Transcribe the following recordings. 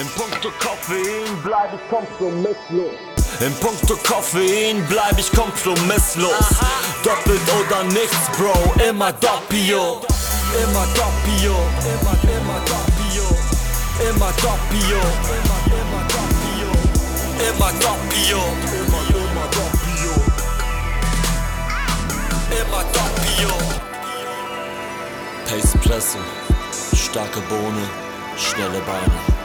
In puncto Koffein bleib ich kompromisslos. In puncto Koffein bleib ich kompromisslos. Doppelt oder nichts, Bro, immer doppio. Immer doppio, immer, immer doppio. Immer doppio, immer, immer doppio. Immer doppio, immer, immer doppio. Immer doppio. Pace Presse, starke Bohne, schnelle Beine.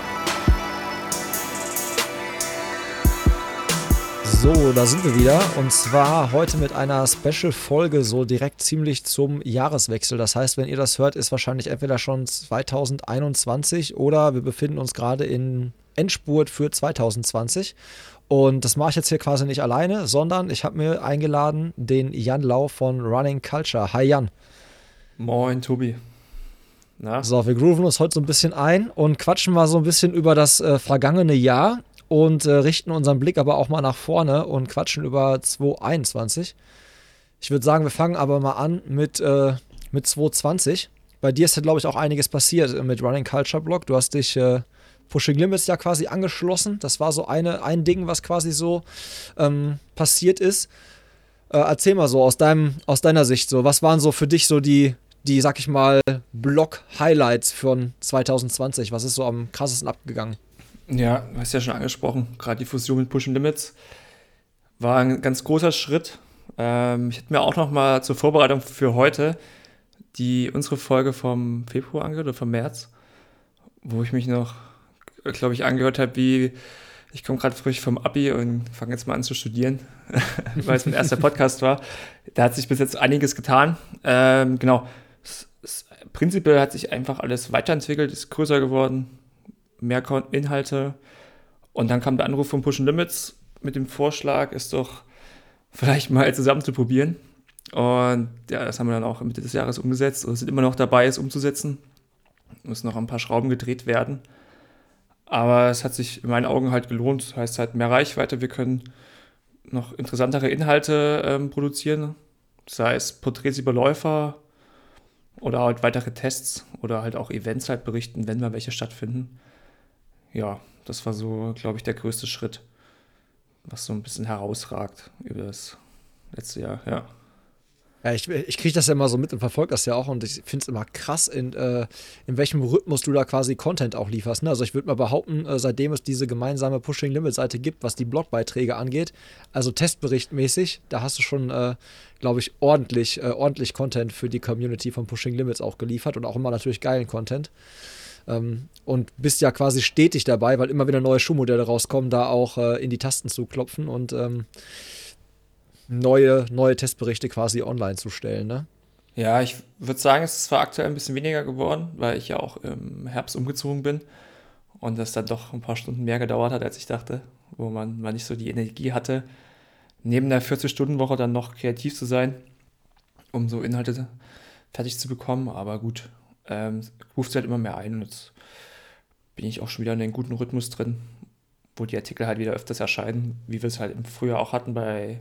So, da sind wir wieder. Und zwar heute mit einer Special-Folge, so direkt ziemlich zum Jahreswechsel. Das heißt, wenn ihr das hört, ist wahrscheinlich entweder schon 2021 oder wir befinden uns gerade in Endspurt für 2020. Und das mache ich jetzt hier quasi nicht alleine, sondern ich habe mir eingeladen den Jan Lau von Running Culture. Hi Jan. Moin, Tobi. Na? So, wir grooven uns heute so ein bisschen ein und quatschen mal so ein bisschen über das äh, vergangene Jahr und äh, richten unseren Blick aber auch mal nach vorne und quatschen über 2021. Ich würde sagen, wir fangen aber mal an mit, äh, mit 2020. Bei dir ist ja, glaube ich, auch einiges passiert mit Running Culture Blog. Du hast dich äh, Pushing Limits ja quasi angeschlossen. Das war so eine, ein Ding, was quasi so ähm, passiert ist. Äh, erzähl mal so aus, deinem, aus deiner Sicht so, was waren so für dich so die, die, sag ich mal, Blog-Highlights von 2020? Was ist so am krassesten abgegangen? Ja, du hast ja schon angesprochen, gerade die Fusion mit Push Limits war ein ganz großer Schritt. Ähm, ich hätte mir auch noch mal zur Vorbereitung für heute die unsere Folge vom Februar angehört oder vom März, wo ich mich noch, glaube ich, angehört habe, wie ich komme gerade frisch vom Abi und fange jetzt mal an zu studieren, weil es mein erster Podcast war. Da hat sich bis jetzt einiges getan. Ähm, genau. prinzipiell hat sich einfach alles weiterentwickelt, ist größer geworden, mehr Inhalte. Und dann kam der Anruf von Push Limits mit dem Vorschlag, es doch vielleicht mal zusammen zu probieren. Und ja, das haben wir dann auch Mitte des Jahres umgesetzt oder sind immer noch dabei, es umzusetzen. Muss noch ein paar Schrauben gedreht werden. Aber es hat sich in meinen Augen halt gelohnt. Das heißt halt mehr Reichweite. Wir können noch interessantere Inhalte ähm, produzieren. Sei es Porträts über Läufer oder halt weitere Tests oder halt auch Events halt berichten, wenn mal welche stattfinden ja, das war so, glaube ich, der größte Schritt, was so ein bisschen herausragt über das letzte Jahr, ja. Ja, ich, ich kriege das ja immer so mit und verfolge das ja auch und ich finde es immer krass, in, äh, in welchem Rhythmus du da quasi Content auch lieferst. Ne? Also ich würde mal behaupten, äh, seitdem es diese gemeinsame Pushing Limit Seite gibt, was die Blogbeiträge angeht, also testberichtmäßig, da hast du schon, äh, glaube ich, ordentlich, äh, ordentlich Content für die Community von Pushing Limits auch geliefert und auch immer natürlich geilen Content. Ähm, und bist ja quasi stetig dabei, weil immer wieder neue Schuhmodelle rauskommen, da auch äh, in die Tasten zu klopfen und ähm, neue, neue Testberichte quasi online zu stellen, ne? Ja, ich würde sagen, es ist zwar aktuell ein bisschen weniger geworden, weil ich ja auch im Herbst umgezogen bin und das dann doch ein paar Stunden mehr gedauert hat, als ich dachte, wo man, man nicht so die Energie hatte, neben der 40-Stunden-Woche dann noch kreativ zu sein, um so Inhalte fertig zu bekommen. Aber gut, ähm, ruft halt immer mehr ein und jetzt bin ich auch schon wieder in einem guten Rhythmus drin, wo die Artikel halt wieder öfters erscheinen, wie wir es halt im Frühjahr auch hatten bei,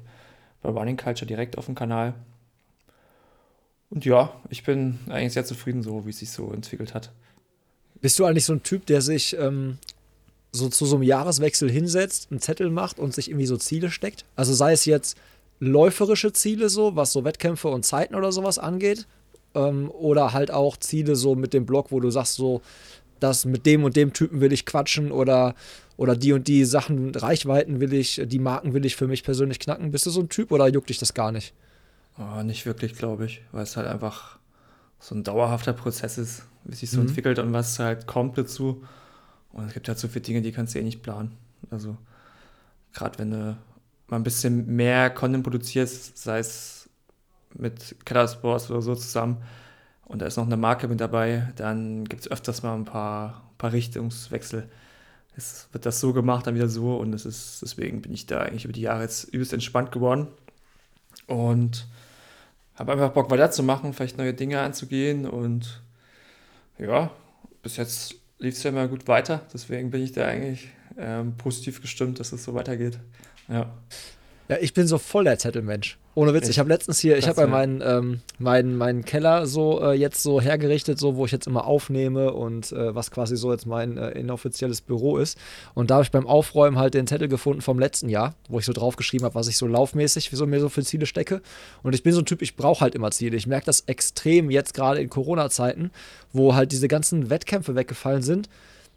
bei Running Culture direkt auf dem Kanal. Und ja, ich bin eigentlich sehr zufrieden, so wie es sich so entwickelt hat. Bist du eigentlich so ein Typ, der sich ähm, so zu so einem Jahreswechsel hinsetzt, einen Zettel macht und sich irgendwie so Ziele steckt? Also sei es jetzt läuferische Ziele so, was so Wettkämpfe und Zeiten oder sowas angeht, ähm, oder halt auch Ziele so mit dem Blog, wo du sagst, so, das mit dem und dem Typen will ich quatschen oder, oder die und die Sachen, Reichweiten will ich, die Marken will ich für mich persönlich knacken. Bist du so ein Typ oder juckt dich das gar nicht? Oh, nicht wirklich, glaube ich, weil es halt einfach so ein dauerhafter Prozess ist, wie sich so mhm. entwickelt und was halt kommt dazu. Und es gibt halt so viele Dinge, die kannst du eh nicht planen. Also, gerade wenn du mal ein bisschen mehr Content produzierst, sei es mit Keller Sports oder so zusammen und da ist noch eine Marke mit dabei, dann gibt es öfters mal ein paar, paar Richtungswechsel. Es wird das so gemacht, dann wieder so und es ist, deswegen bin ich da eigentlich über die Jahre jetzt übelst entspannt geworden und habe einfach Bock weiterzumachen, vielleicht neue Dinge anzugehen und ja, bis jetzt lief es ja immer gut weiter, deswegen bin ich da eigentlich ähm, positiv gestimmt, dass es so weitergeht. Ja. Ja, ich bin so voll der Zettelmensch. Ohne Witz, ich habe letztens hier, ich habe bei meinen, ähm, meinen, meinen Keller so äh, jetzt so hergerichtet, so wo ich jetzt immer aufnehme und äh, was quasi so jetzt mein äh, inoffizielles Büro ist. Und da habe ich beim Aufräumen halt den Zettel gefunden vom letzten Jahr, wo ich so draufgeschrieben habe, was ich so laufmäßig so, mir so für Ziele stecke. Und ich bin so ein Typ, ich brauche halt immer Ziele. Ich merke das extrem jetzt gerade in Corona-Zeiten, wo halt diese ganzen Wettkämpfe weggefallen sind.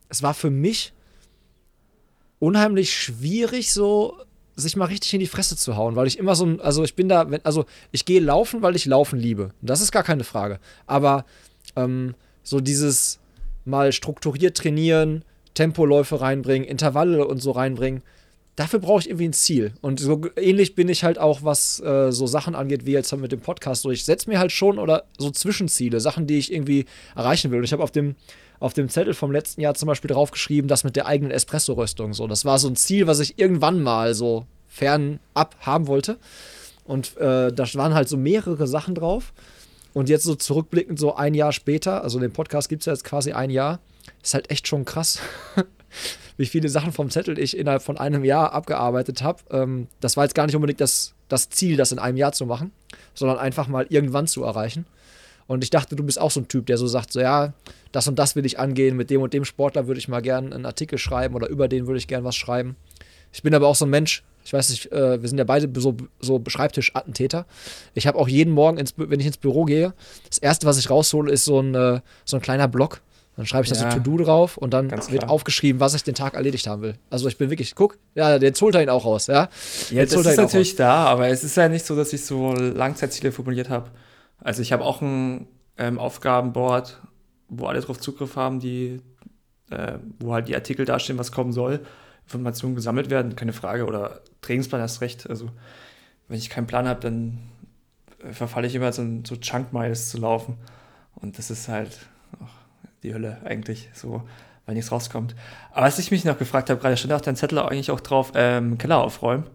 Es war für mich unheimlich schwierig, so sich mal richtig in die Fresse zu hauen, weil ich immer so ein, also ich bin da, wenn, also ich gehe laufen, weil ich laufen liebe. Das ist gar keine Frage. Aber ähm, so dieses mal strukturiert trainieren, Tempoläufe reinbringen, Intervalle und so reinbringen, dafür brauche ich irgendwie ein Ziel. Und so ähnlich bin ich halt auch, was äh, so Sachen angeht, wie jetzt mit dem Podcast. So, ich setze mir halt schon oder so Zwischenziele, Sachen, die ich irgendwie erreichen will. Und ich habe auf dem, auf dem Zettel vom letzten Jahr zum Beispiel draufgeschrieben, das mit der eigenen Espresso-Röstung. So, das war so ein Ziel, was ich irgendwann mal so fernab haben wollte. Und äh, da waren halt so mehrere Sachen drauf. Und jetzt so zurückblickend, so ein Jahr später, also den Podcast gibt es ja jetzt quasi ein Jahr, ist halt echt schon krass, wie viele Sachen vom Zettel ich innerhalb von einem Jahr abgearbeitet habe. Ähm, das war jetzt gar nicht unbedingt das, das Ziel, das in einem Jahr zu machen, sondern einfach mal irgendwann zu erreichen. Und ich dachte, du bist auch so ein Typ, der so sagt, so ja, das und das will ich angehen, mit dem und dem Sportler würde ich mal gerne einen Artikel schreiben oder über den würde ich gerne was schreiben. Ich bin aber auch so ein Mensch, ich weiß nicht, äh, wir sind ja beide so, so Schreibtisch-Attentäter. Ich habe auch jeden Morgen, ins, wenn ich ins Büro gehe, das erste, was ich raushole, ist so ein, äh, so ein kleiner Block. Dann schreibe ich ja, da so To-Do drauf und dann wird aufgeschrieben, was ich den Tag erledigt haben will. Also ich bin wirklich, guck, ja, jetzt holt er ihn auch raus, ja. Ja, jetzt das ist natürlich da, aber es ist ja nicht so, dass ich so Langzeitziele formuliert habe. Also ich habe auch ein ähm, Aufgabenboard, wo alle drauf Zugriff haben, die, äh, wo halt die Artikel dastehen, was kommen soll. Informationen gesammelt werden, keine Frage. Oder Trainingsplan hast recht. Also wenn ich keinen Plan habe, dann äh, verfalle ich immer so, so Chunk Miles zu laufen. Und das ist halt, die Hölle eigentlich, so, weil nichts rauskommt. Aber was ich mich noch gefragt habe, gerade stand auf deinem Zettel eigentlich auch drauf, ähm, Keller aufräumen.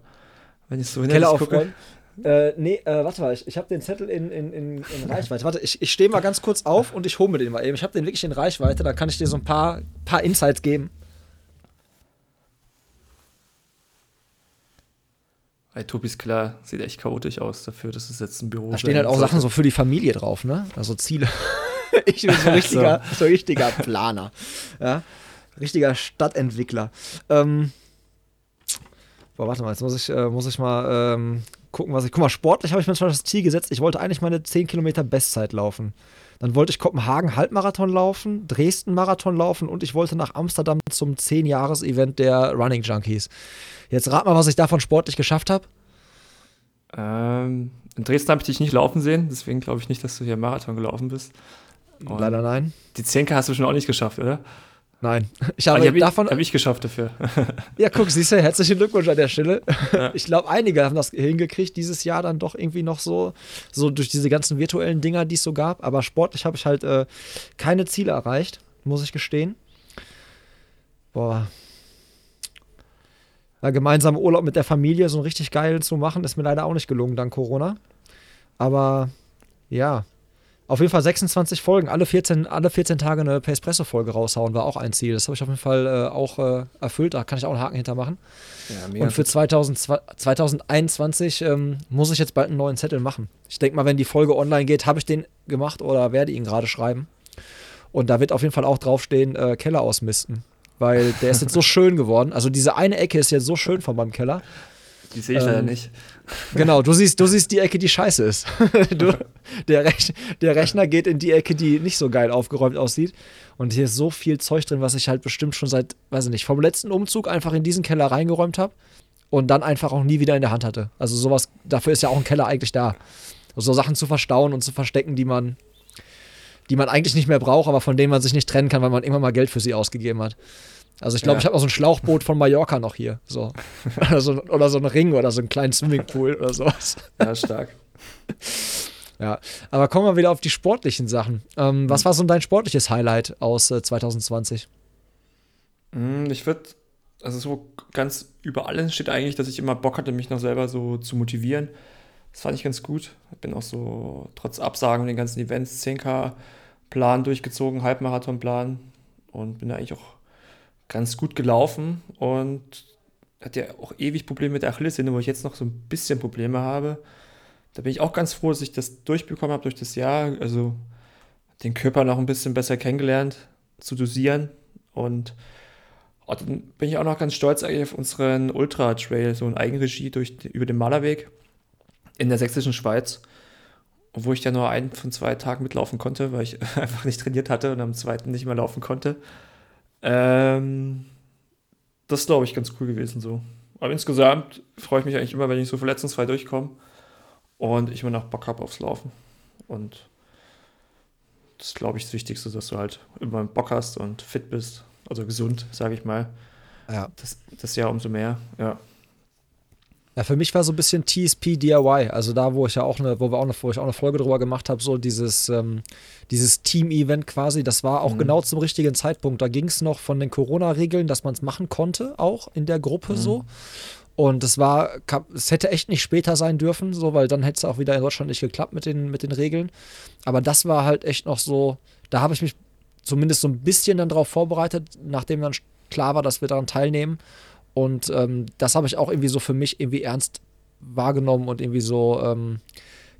Wenn ich so Keller aufräumen? Äh, nee, äh, warte mal, ich, ich habe den Zettel in, in, in, in Reichweite. Warte, ich, ich stehe mal ganz kurz auf und ich hole mir den mal eben. Ich habe den wirklich in Reichweite, da kann ich dir so ein paar, paar Insights geben. Bei Tobis Keller sieht echt chaotisch aus dafür, dass es jetzt ein Büro ist. Da stehen halt auch Sachen so für die Familie drauf, ne? Also Ziele. ich bin so richtiger, so. so richtiger Planer. Ja? Richtiger Stadtentwickler. Ähm, boah, warte mal, jetzt muss ich, äh, muss ich mal ähm, gucken, was ich. Guck mal, sportlich habe ich mir schon das Ziel gesetzt. Ich wollte eigentlich meine 10 Kilometer Bestzeit laufen. Dann wollte ich Kopenhagen Halbmarathon laufen, Dresden Marathon laufen und ich wollte nach Amsterdam zum 10-Jahres-Event der Running Junkies. Jetzt rat mal, was ich davon sportlich geschafft habe. Ähm, in Dresden habe ich dich nicht laufen sehen, deswegen glaube ich nicht, dass du hier Marathon gelaufen bist. Und Leider nein. Die 10K hast du schon auch nicht geschafft, oder? Nein. Ich habe hab davon. Habe ich geschafft dafür. ja, guck, siehst du, herzlichen Glückwunsch an der Stelle. Ja. Ich glaube, einige haben das hingekriegt, dieses Jahr dann doch irgendwie noch so, so durch diese ganzen virtuellen Dinger, die es so gab. Aber sportlich habe ich halt äh, keine Ziele erreicht, muss ich gestehen. Boah. Ja, gemeinsam Urlaub mit der Familie so richtig geil zu machen, ist mir leider auch nicht gelungen dank Corona. Aber ja, auf jeden Fall 26 Folgen, alle 14, alle 14 Tage eine Espresso-Folge raushauen, war auch ein Ziel. Das habe ich auf jeden Fall äh, auch äh, erfüllt. Da kann ich auch einen Haken hintermachen. Ja, Und für 2000, 2021 ähm, muss ich jetzt bald einen neuen Zettel machen. Ich denke mal, wenn die Folge online geht, habe ich den gemacht oder werde ihn gerade schreiben. Und da wird auf jeden Fall auch draufstehen, äh, Keller ausmisten. Weil der ist jetzt so schön geworden. Also diese eine Ecke ist jetzt so schön von meinem Keller. Die sehe ich ähm, leider nicht. Genau, du siehst, du siehst die Ecke, die scheiße ist. du, der, Rech, der Rechner geht in die Ecke, die nicht so geil aufgeräumt aussieht. Und hier ist so viel Zeug drin, was ich halt bestimmt schon seit, weiß ich nicht, vom letzten Umzug einfach in diesen Keller reingeräumt habe und dann einfach auch nie wieder in der Hand hatte. Also sowas, dafür ist ja auch ein Keller eigentlich da. So Sachen zu verstauen und zu verstecken, die man, die man eigentlich nicht mehr braucht, aber von denen man sich nicht trennen kann, weil man irgendwann mal Geld für sie ausgegeben hat. Also ich glaube, ja. ich habe auch so ein Schlauchboot von Mallorca noch hier. So. oder, so, oder so ein Ring oder so einen kleinen Swimmingpool oder sowas. Ja, stark. Ja, aber kommen wir wieder auf die sportlichen Sachen. Ähm, was war so dein sportliches Highlight aus äh, 2020? Mm, ich würde, also so ganz über alles steht eigentlich, dass ich immer Bock hatte, mich noch selber so zu motivieren. Das fand ich ganz gut. Ich bin auch so trotz Absagen den ganzen Events 10K Plan durchgezogen, Halbmarathon-Plan und bin da eigentlich auch ganz gut gelaufen und hatte ja auch ewig Probleme mit der Achillessehne, wo ich jetzt noch so ein bisschen Probleme habe. da bin ich auch ganz froh, dass ich das durchbekommen habe durch das Jahr. Also den Körper noch ein bisschen besser kennengelernt, zu dosieren. Und oh, dann bin ich auch noch ganz stolz auf unseren Ultra-Trail, so in Eigenregie durch, über den Malerweg in der sächsischen Schweiz. Obwohl ich ja nur einen von zwei Tagen mitlaufen konnte, weil ich einfach nicht trainiert hatte und am zweiten nicht mehr laufen konnte. Ähm, das ist, glaube ich, ganz cool gewesen so. Aber insgesamt freue ich mich eigentlich immer, wenn ich so verletzungsfrei durchkomme und ich immer noch Bock habe aufs Laufen. Und das ist, glaube ich, das Wichtigste, dass du halt immer Bock hast und fit bist. Also gesund, sage ich mal. Ja. Das, das Jahr umso mehr, ja. Ja, für mich war so ein bisschen TSP DIY, also da, wo ich ja auch eine, wo wir auch eine, wo ich auch eine Folge drüber gemacht habe, so dieses, ähm, dieses Team-Event quasi, das war auch mhm. genau zum richtigen Zeitpunkt. Da ging es noch von den Corona-Regeln, dass man es machen konnte, auch in der Gruppe mhm. so. Und es war, es hätte echt nicht später sein dürfen, so, weil dann hätte es auch wieder in Deutschland nicht geklappt mit den, mit den Regeln. Aber das war halt echt noch so, da habe ich mich zumindest so ein bisschen dann darauf vorbereitet, nachdem dann klar war, dass wir daran teilnehmen. Und ähm, das habe ich auch irgendwie so für mich irgendwie ernst wahrgenommen und irgendwie so, ähm,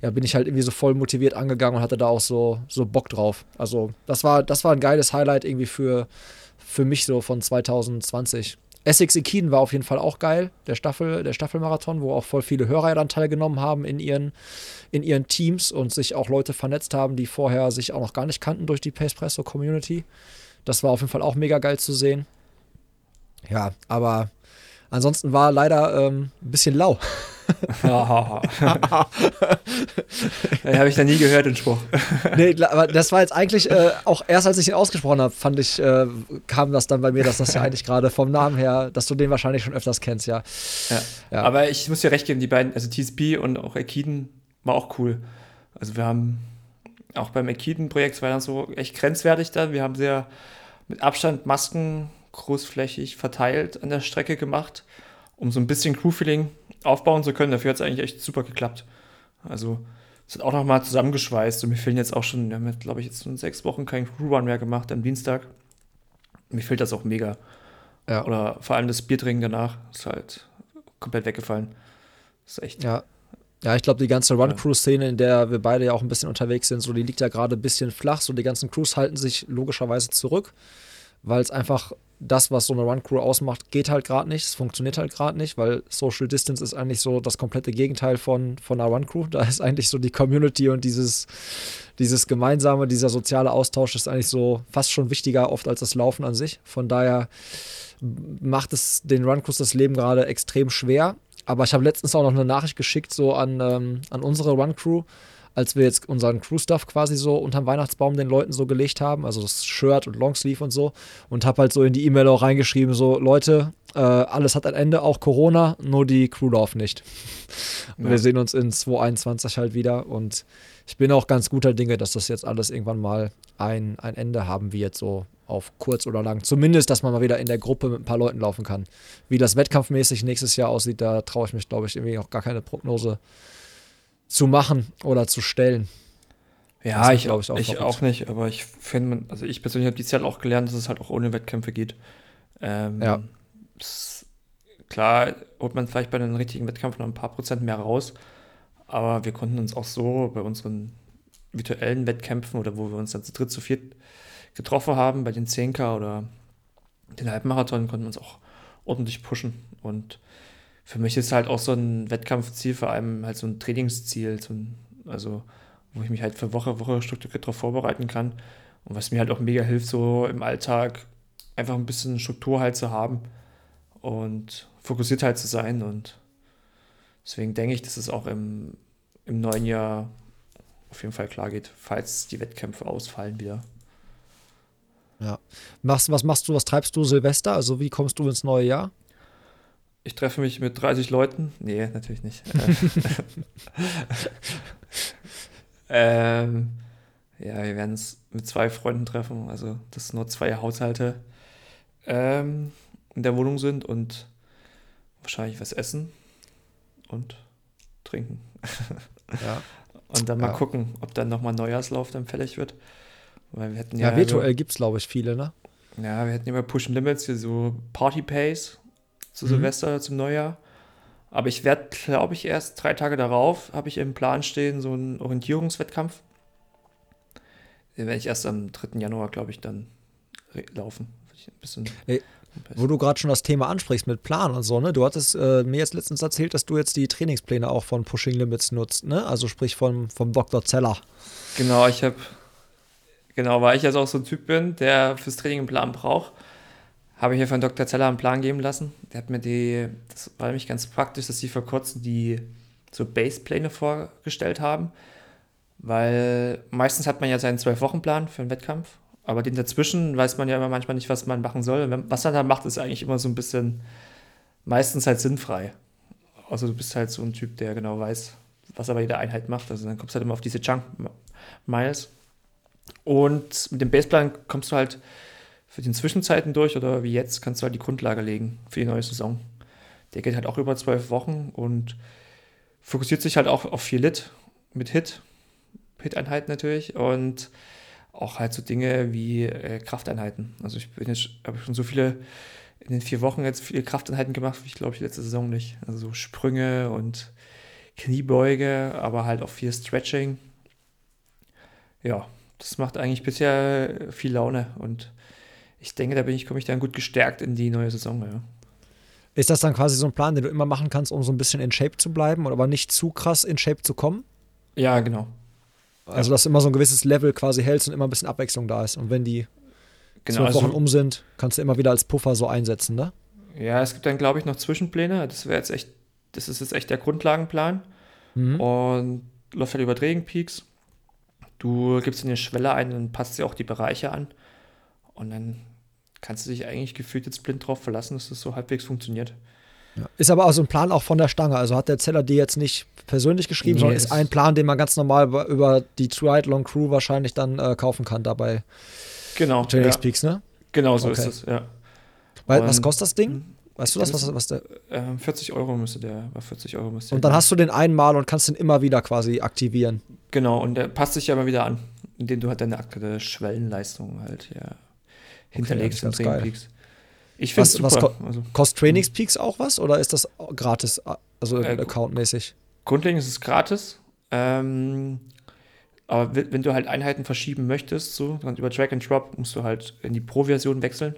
ja, bin ich halt irgendwie so voll motiviert angegangen und hatte da auch so, so Bock drauf. Also, das war, das war ein geiles Highlight irgendwie für, für mich so von 2020. Essex Ekiden war auf jeden Fall auch geil, der Staffel, der Staffelmarathon, wo auch voll viele Hörer dann teilgenommen haben in ihren, in ihren Teams und sich auch Leute vernetzt haben, die vorher sich auch noch gar nicht kannten durch die Pacepresso Community. Das war auf jeden Fall auch mega geil zu sehen. Ja, aber Ansonsten war leider ähm, ein bisschen lau. ja, habe ich da nie gehört, den Spruch. nee, aber das war jetzt eigentlich äh, auch erst, als ich ihn ausgesprochen habe, fand ich, äh, kam das dann bei mir, dass das ja eigentlich gerade vom Namen her, dass du den wahrscheinlich schon öfters kennst, ja. ja. ja. Aber ich muss dir recht geben, die beiden, also TSP und auch Ekiden war auch cool. Also wir haben auch beim Ekiden-Projekt war dann so echt grenzwertig da. Wir haben sehr mit Abstand Masken großflächig verteilt an der Strecke gemacht, um so ein bisschen Crew-Feeling aufbauen zu können. Dafür hat es eigentlich echt super geklappt. Also es hat auch nochmal zusammengeschweißt und mir fehlen jetzt auch schon, wir haben glaube ich jetzt schon sechs Wochen keinen Crew-Run mehr gemacht am Dienstag. Mir fehlt das auch mega. Ja. Oder vor allem das Biertrinken danach ist halt komplett weggefallen. Das ist echt. Ja. Ja, ich glaube, die ganze Run-Crew-Szene, in der wir beide ja auch ein bisschen unterwegs sind, so die liegt ja gerade ein bisschen flach. So die ganzen Crews halten sich logischerweise zurück, weil es einfach das, was so eine Run-Crew ausmacht, geht halt gerade nicht. Es funktioniert halt gerade nicht, weil Social Distance ist eigentlich so das komplette Gegenteil von, von einer Run-Crew. Da ist eigentlich so die Community und dieses, dieses gemeinsame, dieser soziale Austausch ist eigentlich so fast schon wichtiger oft als das Laufen an sich. Von daher macht es den Run-Crews das Leben gerade extrem schwer. Aber ich habe letztens auch noch eine Nachricht geschickt, so an, ähm, an unsere Run-Crew als wir jetzt unseren Crew-Stuff quasi so unterm Weihnachtsbaum den Leuten so gelegt haben, also das Shirt und Longsleeve und so, und habe halt so in die E-Mail auch reingeschrieben, so Leute, äh, alles hat ein Ende, auch Corona, nur die Crewlauf nicht. Ja. wir sehen uns in 2021 halt wieder und ich bin auch ganz guter Dinge, dass das jetzt alles irgendwann mal ein, ein Ende haben wird, so auf kurz oder lang. Zumindest, dass man mal wieder in der Gruppe mit ein paar Leuten laufen kann. Wie das wettkampfmäßig nächstes Jahr aussieht, da traue ich mich, glaube ich, irgendwie auch gar keine Prognose zu machen oder zu stellen. Ja, ich, ich, auch, ich auch, nicht, aber ich finde, also ich persönlich habe dieses Jahr auch gelernt, dass es halt auch ohne Wettkämpfe geht. Ähm, ja. Klar holt man vielleicht bei einem richtigen Wettkampf noch ein paar Prozent mehr raus, aber wir konnten uns auch so bei unseren virtuellen Wettkämpfen oder wo wir uns dann zu dritt, zu viert getroffen haben, bei den 10K oder den Halbmarathon, konnten wir uns auch ordentlich pushen und für mich ist halt auch so ein Wettkampfziel vor allem halt so ein Trainingsziel, so ein, also wo ich mich halt für Woche, Woche strukturiert darauf vorbereiten kann und was mir halt auch mega hilft, so im Alltag einfach ein bisschen Struktur halt zu haben und fokussiert halt zu sein und deswegen denke ich, dass es auch im, im neuen Jahr auf jeden Fall klar geht, falls die Wettkämpfe ausfallen wieder. Ja. Machst, was machst du, was treibst du Silvester? Also wie kommst du ins neue Jahr? Ich treffe mich mit 30 Leuten. Nee, natürlich nicht. ähm, ja, wir werden es mit zwei Freunden treffen, also dass nur zwei Haushalte ähm, in der Wohnung sind und wahrscheinlich was essen und trinken. ja. Und dann mal ja. gucken, ob dann nochmal Neujahrslauf dann fällig wird. Weil wir hätten ja, ja virtuell gibt es, glaube ich, viele, ne? Ja, wir hätten bei Push Limits hier so Party Pace zu mhm. Silvester, zum Neujahr. Aber ich werde, glaube ich, erst drei Tage darauf, habe ich im Plan stehen, so einen Orientierungswettkampf. Den werde ich erst am 3. Januar, glaube ich, dann laufen. Ein bisschen Ey, wo du gerade schon das Thema ansprichst mit Plan und so, ne? Du hattest äh, mir jetzt letztens erzählt, dass du jetzt die Trainingspläne auch von Pushing Limits nutzt, ne? Also sprich vom, vom Dr. Zeller. Genau, ich habe, genau, weil ich jetzt auch so ein Typ bin, der fürs Training einen Plan braucht, habe ich mir von Dr. Zeller einen Plan geben lassen. Der hat mir die, das war nämlich ganz praktisch, dass sie vor kurzem die so Basepläne vorgestellt haben. Weil meistens hat man ja seinen Zwölf-Wochen-Plan für einen Wettkampf, aber den dazwischen weiß man ja immer manchmal nicht, was man machen soll. Was man da macht, ist eigentlich immer so ein bisschen meistens halt sinnfrei. Also du bist halt so ein Typ, der genau weiß, was aber jede Einheit macht. Also dann kommst du halt immer auf diese Chunk Miles. Und mit dem Baseplan kommst du halt für die Zwischenzeiten durch oder wie jetzt kannst du halt die Grundlage legen für die neue Saison. Der geht halt auch über zwölf Wochen und fokussiert sich halt auch auf viel Lit mit Hit, Hit-Einheiten natürlich und auch halt so Dinge wie äh, Krafteinheiten. Also ich bin jetzt, habe schon so viele in den vier Wochen jetzt viele Krafteinheiten gemacht, wie ich glaube ich letzte Saison nicht. Also so Sprünge und Kniebeuge, aber halt auch viel Stretching. Ja, das macht eigentlich bisher viel Laune und ich denke, da bin ich, komme ich dann gut gestärkt in die neue Saison. Ja. Ist das dann quasi so ein Plan, den du immer machen kannst, um so ein bisschen in Shape zu bleiben, aber nicht zu krass in Shape zu kommen? Ja, genau. Also, dass du immer so ein gewisses Level quasi hältst und immer ein bisschen Abwechslung da ist. Und wenn die genau, zwölf also Wochen um sind, kannst du immer wieder als Puffer so einsetzen, ne? Ja, es gibt dann, glaube ich, noch Zwischenpläne. Das wäre jetzt echt, das ist jetzt echt der Grundlagenplan. Mhm. Und läuft halt über Training Peaks. Du gibst eine Schwelle ein und passt dir auch die Bereiche an. Und dann kannst du dich eigentlich gefühlt jetzt blind drauf verlassen, dass das so halbwegs funktioniert. Ja. Ist aber auch so ein Plan auch von der Stange. Also hat der Zeller dir jetzt nicht persönlich geschrieben, nee, sondern ist ein Plan, den man ganz normal über die Triathlon Crew wahrscheinlich dann äh, kaufen kann dabei. Genau. Trainings ja. Peaks, ne? Genau so okay. ist es, ja. Weil, was kostet das Ding? Hm? Weißt du das, was, was der. Äh, 40 Euro müsste der, 40 Euro müsste Und dann hast du den einmal und kannst den immer wieder quasi aktivieren. Genau, und der passt sich ja immer wieder an, indem du halt deine aktuelle Schwellenleistung halt ja hinterlegst okay, in Training Peaks. Ich finde es super. Was ko also, kostet Trainingspeaks auch was oder ist das gratis, also äh, accountmäßig? Grundlegend ist es gratis. Ähm, aber wenn du halt Einheiten verschieben möchtest, so dann über Drag and Drop, musst du halt in die Pro-Version wechseln.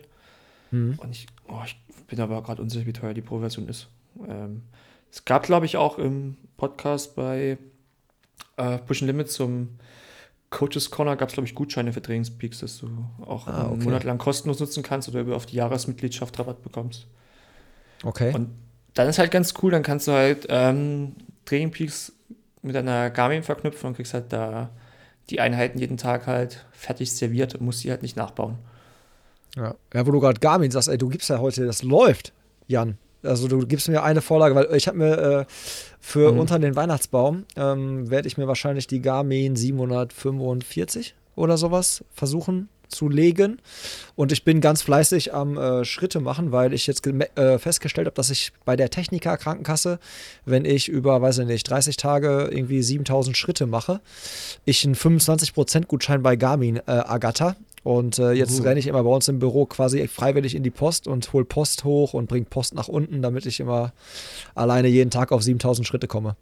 Mhm. Und ich, oh, ich bin aber gerade unsicher, wie teuer die Pro-Version ist. Ähm, es gab, glaube ich, auch im Podcast bei äh, Push Limits zum Coaches Corner gab es, glaube ich, Gutscheine für Trainingspeaks, dass du auch ah, okay. einen Monat lang kostenlos nutzen kannst oder über auf die Jahresmitgliedschaft Rabatt bekommst. Okay. Und dann ist halt ganz cool, dann kannst du halt ähm, Trainingpeaks mit einer Garmin verknüpfen und kriegst halt da die Einheiten jeden Tag halt fertig serviert und musst sie halt nicht nachbauen. Ja, ja wo du gerade Garmin sagst, ey, du gibst ja heute, das läuft, Jan. Also du gibst mir eine Vorlage, weil ich habe mir äh, für mhm. unter den Weihnachtsbaum ähm, werde ich mir wahrscheinlich die Garmin 745 oder sowas versuchen zu legen. Und ich bin ganz fleißig am äh, Schritte machen, weil ich jetzt äh, festgestellt habe, dass ich bei der Techniker Krankenkasse, wenn ich über, weiß ich nicht, 30 Tage irgendwie 7000 Schritte mache, ich einen 25% Gutschein bei Garmin äh, ergatter. Und äh, jetzt uh. renne ich immer bei uns im Büro quasi freiwillig in die Post und hole Post hoch und bringe Post nach unten, damit ich immer alleine jeden Tag auf 7000 Schritte komme.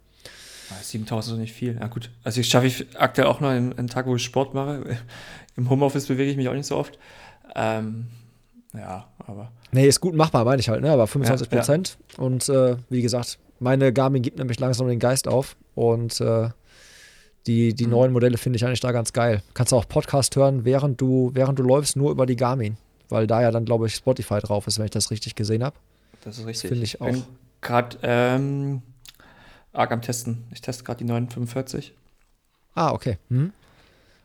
7000 ist nicht viel. Ja, gut. Also, ich schaffe ich aktuell auch noch einen, einen, Tag, wo ich Sport mache. Im Homeoffice bewege ich mich auch nicht so oft. Ähm, ja, aber. Nee, ist gut machbar, meine ich halt, ne? Aber 25 Prozent. Ja, ja. Und äh, wie gesagt, meine Garmin gibt nämlich langsam den Geist auf. Und äh, die, die mhm. neuen Modelle finde ich eigentlich da ganz geil. Kannst auch Podcast hören, während du, während du läufst, nur über die Garmin. Weil da ja dann, glaube ich, Spotify drauf ist, wenn ich das richtig gesehen habe. Das ist richtig. Finde ich auch. Gerade ähm, arg am Testen. Ich teste gerade die 945. Ah, okay. Hm.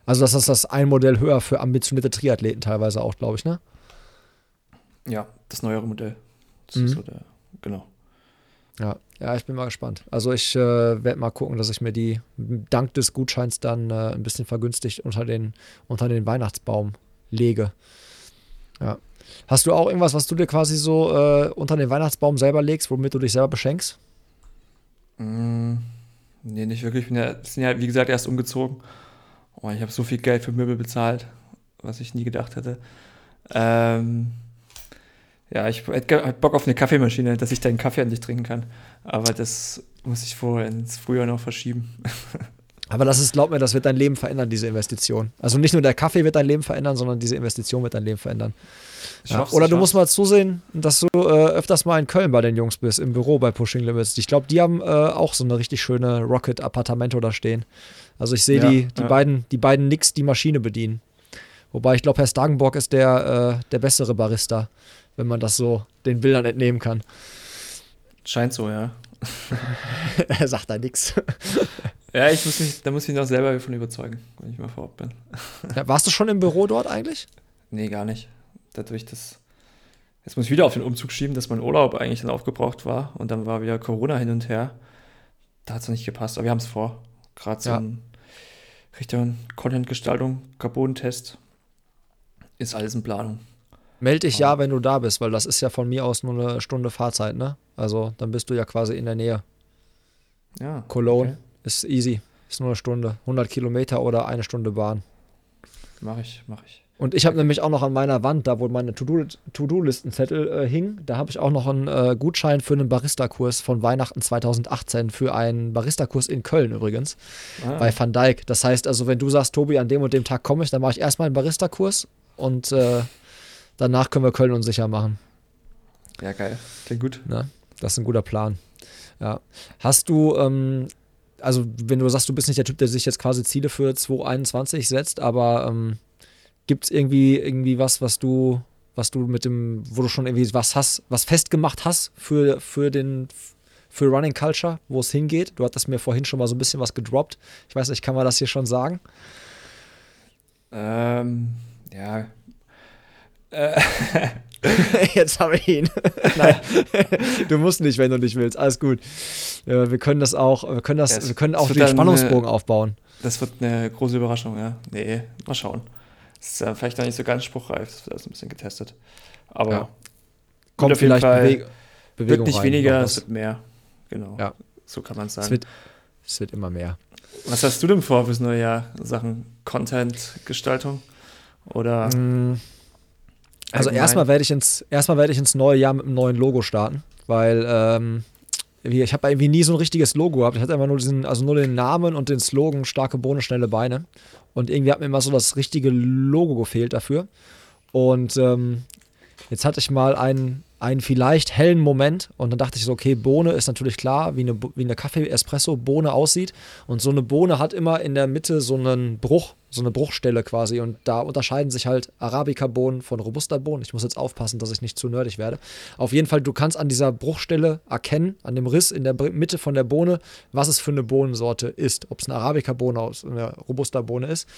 Also, das ist das ein Modell höher für ambitionierte Triathleten teilweise auch, glaube ich, ne? Ja, das neuere Modell. Das mhm. ist so der, genau. Ja, ja, ich bin mal gespannt. Also ich äh, werde mal gucken, dass ich mir die dank des Gutscheins dann äh, ein bisschen vergünstigt unter den, unter den Weihnachtsbaum lege. Ja. Hast du auch irgendwas, was du dir quasi so äh, unter den Weihnachtsbaum selber legst, womit du dich selber beschenkst? Mm, nee, nicht wirklich. Ich bin ja, wie gesagt, erst umgezogen. Oh, ich habe so viel Geld für Möbel bezahlt, was ich nie gedacht hätte. Ähm, Ja, ich hätte Bock auf eine Kaffeemaschine, dass ich deinen Kaffee an dich trinken kann. Aber das muss ich vorher ins Frühjahr noch verschieben. Aber das ist, glaub mir, das wird dein Leben verändern, diese Investition. Also nicht nur der Kaffee wird dein Leben verändern, sondern diese Investition wird dein Leben verändern. Ja. Oder du musst mal zusehen, dass du äh, öfters mal in Köln bei den Jungs bist, im Büro bei Pushing Limits. Ich glaube, die haben äh, auch so eine richtig schöne Rocket-Appartamento da stehen. Also ich sehe ja, die, die, ja. beiden, die beiden nix die Maschine bedienen. Wobei ich glaube, Herr Stagenborg ist der, äh, der bessere Barista, wenn man das so den Bildern entnehmen kann. Scheint so, ja. er sagt da nichts. Ja, ich muss mich, da muss ich mich noch selber davon überzeugen, wenn ich mal vor Ort bin. Ja, warst du schon im Büro dort eigentlich? Nee, gar nicht. Dadurch, dass. Jetzt muss ich wieder auf den Umzug schieben, dass mein Urlaub eigentlich dann aufgebraucht war und dann war wieder Corona hin und her. Da hat es nicht gepasst, aber wir haben es vor. Gerade so ja. ein Richtung Content-Gestaltung, Carbon-Test. Ist alles in Planung. Meld dich ja, wenn du da bist, weil das ist ja von mir aus nur eine Stunde Fahrzeit, ne? Also dann bist du ja quasi in der Nähe. Ja. Cologne. Okay. Ist easy. Ist nur eine Stunde. 100 Kilometer oder eine Stunde Bahn. Mach ich, mach ich. Und ich habe nämlich auch noch an meiner Wand, da wo meine To-Do-Listenzettel äh, hing, da habe ich auch noch einen äh, Gutschein für einen Barista-Kurs von Weihnachten 2018 für einen Barista-Kurs in Köln übrigens ah. bei Van Dijk. Das heißt also, wenn du sagst, Tobi, an dem und dem Tag komme ich, dann mache ich erstmal einen Barista-Kurs und äh, danach können wir Köln unsicher machen. Ja, geil. Klingt gut. Na, das ist ein guter Plan. Ja. Hast du ähm, also wenn du sagst, du bist nicht der Typ, der sich jetzt quasi Ziele für 2021 setzt, aber ähm, gibt es irgendwie, irgendwie was, was du, was du mit dem, wo du schon irgendwie was hast, was festgemacht hast für, für den für Running Culture, wo es hingeht? Du hattest mir vorhin schon mal so ein bisschen was gedroppt. Ich weiß nicht, kann man das hier schon sagen? Ähm, ja. Äh, Jetzt habe ich ihn. Nein, du musst nicht, wenn du nicht willst. Alles gut. wir können das auch, wir können das, ja, wir können auch den Spannungsbogen eine, aufbauen. Das wird eine große Überraschung, ja. Nee, mal schauen. Das ist ja vielleicht noch nicht so ganz spruchreif, das wird alles ein bisschen getestet. Aber ja. kommt vielleicht Beweg Bewegung Wird nicht rein, weniger, es wird mehr. Genau. Ja. So kann man es sagen. Es wird, es wird immer mehr. Was hast du denn vor fürs neue Jahr? Sachen Content-Gestaltung? Oder? Mm. Also erstmal werde ich ins erstmal werde ich ins neue Jahr mit einem neuen Logo starten, weil ähm, ich habe irgendwie nie so ein richtiges Logo gehabt. Ich hatte immer nur diesen, also nur den Namen und den Slogan starke Bohne, schnelle Beine. Und irgendwie hat mir immer so das richtige Logo gefehlt dafür. Und ähm, jetzt hatte ich mal einen, einen vielleicht hellen Moment und dann dachte ich so, okay, Bohne ist natürlich klar, wie eine, wie eine Kaffee-Espresso-Bohne aussieht. Und so eine Bohne hat immer in der Mitte so einen Bruch, so eine Bruchstelle quasi. Und da unterscheiden sich halt Arabica-Bohnen von Robusta-Bohnen. Ich muss jetzt aufpassen, dass ich nicht zu nerdig werde. Auf jeden Fall, du kannst an dieser Bruchstelle erkennen, an dem Riss in der Mitte von der Bohne, was es für eine Bohnensorte ist. Ob es eine Arabica-Bohne oder eine Robusta-Bohne ist.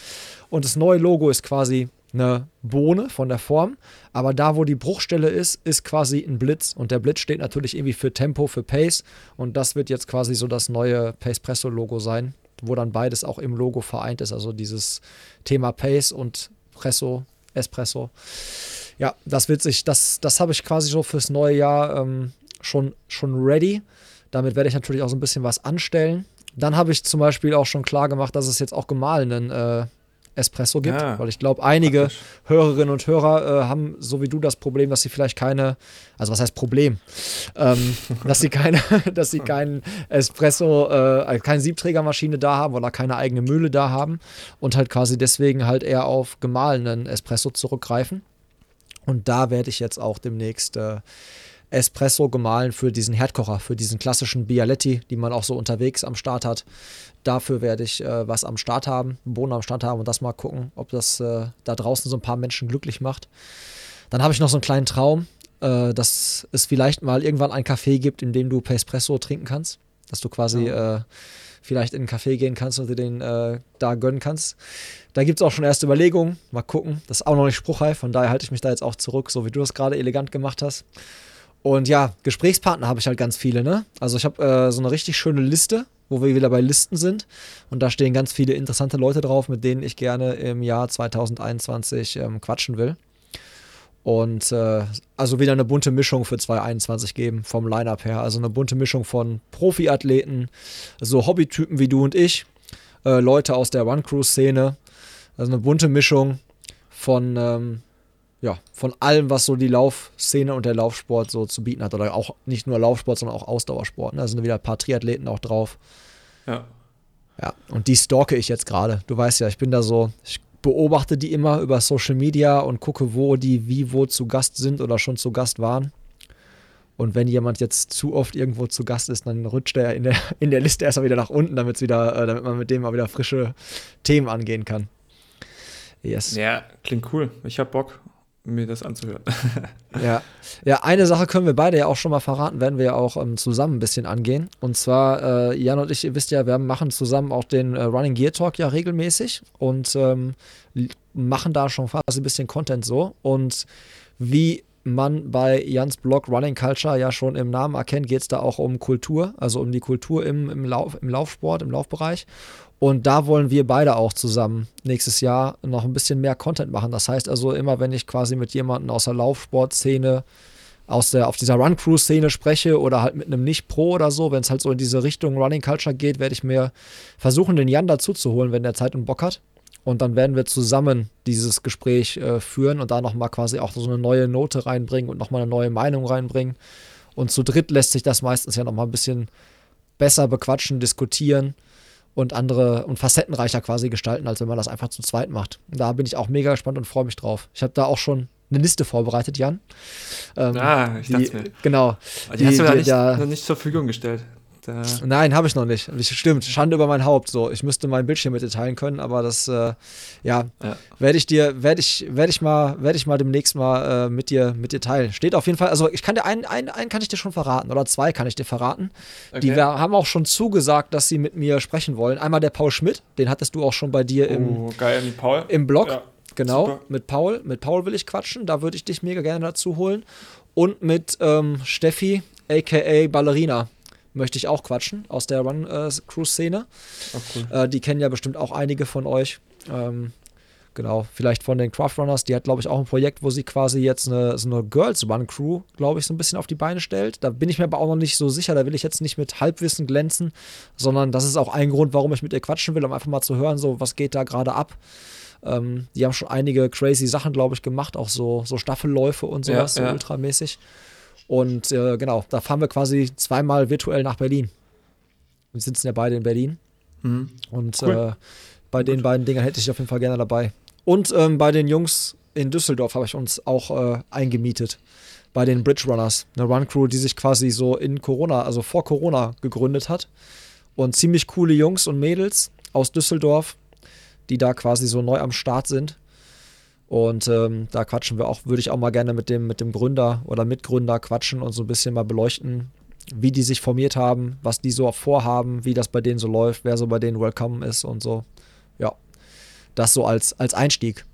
Und das neue Logo ist quasi eine Bohne von der Form, aber da, wo die Bruchstelle ist, ist quasi ein Blitz und der Blitz steht natürlich irgendwie für Tempo, für Pace und das wird jetzt quasi so das neue Pace Presso Logo sein, wo dann beides auch im Logo vereint ist, also dieses Thema Pace und Presso, Espresso. Ja, das wird sich, das, das habe ich quasi so fürs neue Jahr ähm, schon, schon ready. Damit werde ich natürlich auch so ein bisschen was anstellen. Dann habe ich zum Beispiel auch schon klar gemacht, dass es jetzt auch gemahlenen äh, Espresso gibt, ja. weil ich glaube, einige Praktisch. Hörerinnen und Hörer äh, haben so wie du das Problem, dass sie vielleicht keine, also was heißt Problem, ähm, dass sie keine, dass sie keinen Espresso, äh, keine Siebträgermaschine da haben oder keine eigene Mühle da haben und halt quasi deswegen halt eher auf gemahlenen Espresso zurückgreifen. Und da werde ich jetzt auch demnächst äh, Espresso gemahlen für diesen Herdkocher, für diesen klassischen Bialetti, die man auch so unterwegs am Start hat. Dafür werde ich äh, was am Start haben, einen Boden am Start haben und das mal gucken, ob das äh, da draußen so ein paar Menschen glücklich macht. Dann habe ich noch so einen kleinen Traum, äh, dass es vielleicht mal irgendwann ein Café gibt, in dem du per Espresso trinken kannst. Dass du quasi ja. Äh, vielleicht in einen Café gehen kannst und dir den äh, da gönnen kannst. Da gibt es auch schon erste Überlegungen. Mal gucken. Das ist auch noch nicht spruchreif, von daher halte ich mich da jetzt auch zurück, so wie du das gerade elegant gemacht hast. Und ja, Gesprächspartner habe ich halt ganz viele, ne? Also ich habe äh, so eine richtig schöne Liste, wo wir wieder bei Listen sind. Und da stehen ganz viele interessante Leute drauf, mit denen ich gerne im Jahr 2021 ähm, quatschen will. Und äh, also wieder eine bunte Mischung für 2021 geben, vom Line-Up her. Also eine bunte Mischung von Profiathleten, so Hobbytypen wie du und ich, äh, Leute aus der One-Crew-Szene. Also eine bunte Mischung von ähm, ja, von allem, was so die Laufszene und der Laufsport so zu bieten hat. Oder auch nicht nur Laufsport, sondern auch Ausdauersport. Ne? Da sind wieder ein paar Triathleten auch drauf. Ja. Ja, und die stalke ich jetzt gerade. Du weißt ja, ich bin da so, ich beobachte die immer über Social Media und gucke, wo die wie wo zu Gast sind oder schon zu Gast waren. Und wenn jemand jetzt zu oft irgendwo zu Gast ist, dann rutscht er in der, in der Liste erstmal wieder nach unten, damit wieder, äh, damit man mit dem mal wieder frische Themen angehen kann. Yes. Ja, klingt cool. Ich hab Bock mir das anzuhören. ja. ja, eine Sache können wir beide ja auch schon mal verraten, werden wir ja auch ähm, zusammen ein bisschen angehen. Und zwar, äh, Jan und ich, ihr wisst ja, wir machen zusammen auch den äh, Running Gear Talk ja regelmäßig und ähm, machen da schon fast ein bisschen Content so. Und wie man bei Jans Blog Running Culture ja schon im Namen erkennt, geht es da auch um Kultur, also um die Kultur im, im, Lauf, im Laufsport, im Laufbereich. Und da wollen wir beide auch zusammen nächstes Jahr noch ein bisschen mehr Content machen. Das heißt also, immer wenn ich quasi mit jemandem aus der Laufsportszene, aus der, auf dieser Run-Crew-Szene spreche oder halt mit einem Nicht-Pro oder so, wenn es halt so in diese Richtung Running Culture geht, werde ich mir versuchen, den Jan dazu zu holen, wenn der Zeit und Bock hat. Und dann werden wir zusammen dieses Gespräch äh, führen und da nochmal quasi auch so eine neue Note reinbringen und nochmal eine neue Meinung reinbringen. Und zu dritt lässt sich das meistens ja nochmal ein bisschen besser bequatschen, diskutieren und andere und facettenreicher quasi gestalten, als wenn man das einfach zu zweit macht. Da bin ich auch mega gespannt und freue mich drauf. Ich habe da auch schon eine Liste vorbereitet, Jan. Ähm, ah, ich die, dachte mir. Genau. Die, die hast du ja nicht, da, nicht zur Verfügung gestellt. Da Nein, habe ich noch nicht. Stimmt, Schande über mein Haupt. So, ich müsste meinen Bildschirm mit dir teilen können, aber das, äh, ja, ja. werde ich dir, werde ich, werde ich mal, werde ich mal demnächst mal äh, mit dir, mit dir teilen. Steht auf jeden Fall. Also ich kann dir einen, einen, einen kann ich dir schon verraten oder zwei kann ich dir verraten. Okay. Die wir, haben auch schon zugesagt, dass sie mit mir sprechen wollen. Einmal der Paul Schmidt, den hattest du auch schon bei dir im, oh, geil, Paul. im Blog. Ja. Genau, Super. mit Paul. Mit Paul will ich quatschen. Da würde ich dich mega gerne dazu holen. Und mit ähm, Steffi, aka Ballerina möchte ich auch quatschen aus der Run-Cruise-Szene. Äh, cool. äh, die kennen ja bestimmt auch einige von euch. Ähm, genau, vielleicht von den Craft Runners. Die hat, glaube ich, auch ein Projekt, wo sie quasi jetzt eine, so eine Girls Run Crew, glaube ich, so ein bisschen auf die Beine stellt. Da bin ich mir aber auch noch nicht so sicher. Da will ich jetzt nicht mit Halbwissen glänzen, sondern das ist auch ein Grund, warum ich mit ihr quatschen will, um einfach mal zu hören, so was geht da gerade ab. Ähm, die haben schon einige crazy Sachen, glaube ich, gemacht, auch so, so Staffelläufe und sowas, ja, so ja. ultramäßig. Und äh, genau, da fahren wir quasi zweimal virtuell nach Berlin. Wir sitzen ja beide in Berlin. Mhm. Und cool. äh, bei Gut. den beiden Dingern hätte ich auf jeden Fall gerne dabei. Und ähm, bei den Jungs in Düsseldorf habe ich uns auch äh, eingemietet. Bei den Bridge Runners. Eine Run Crew, die sich quasi so in Corona, also vor Corona gegründet hat. Und ziemlich coole Jungs und Mädels aus Düsseldorf, die da quasi so neu am Start sind. Und ähm, da quatschen wir auch, würde ich auch mal gerne mit dem, mit dem Gründer oder Mitgründer quatschen und so ein bisschen mal beleuchten, wie die sich formiert haben, was die so vorhaben, wie das bei denen so läuft, wer so bei denen willkommen ist und so. Ja, das so als, als Einstieg.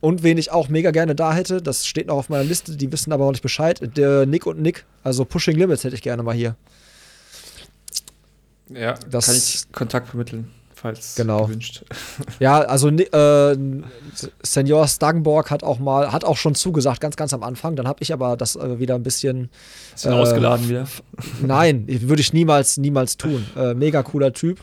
Und wen ich auch mega gerne da hätte, das steht noch auf meiner Liste, die wissen aber noch nicht Bescheid, der Nick und Nick, also Pushing Limits hätte ich gerne mal hier. Ja, das kann ich Kontakt vermitteln falls genau. gewünscht. Ja, also äh, Senior Stagenborg hat auch mal, hat auch schon zugesagt, ganz, ganz am Anfang. Dann habe ich aber das äh, wieder ein bisschen. Hast du äh, ausgeladen wieder? Nein, würde ich niemals, niemals tun. Äh, mega cooler Typ.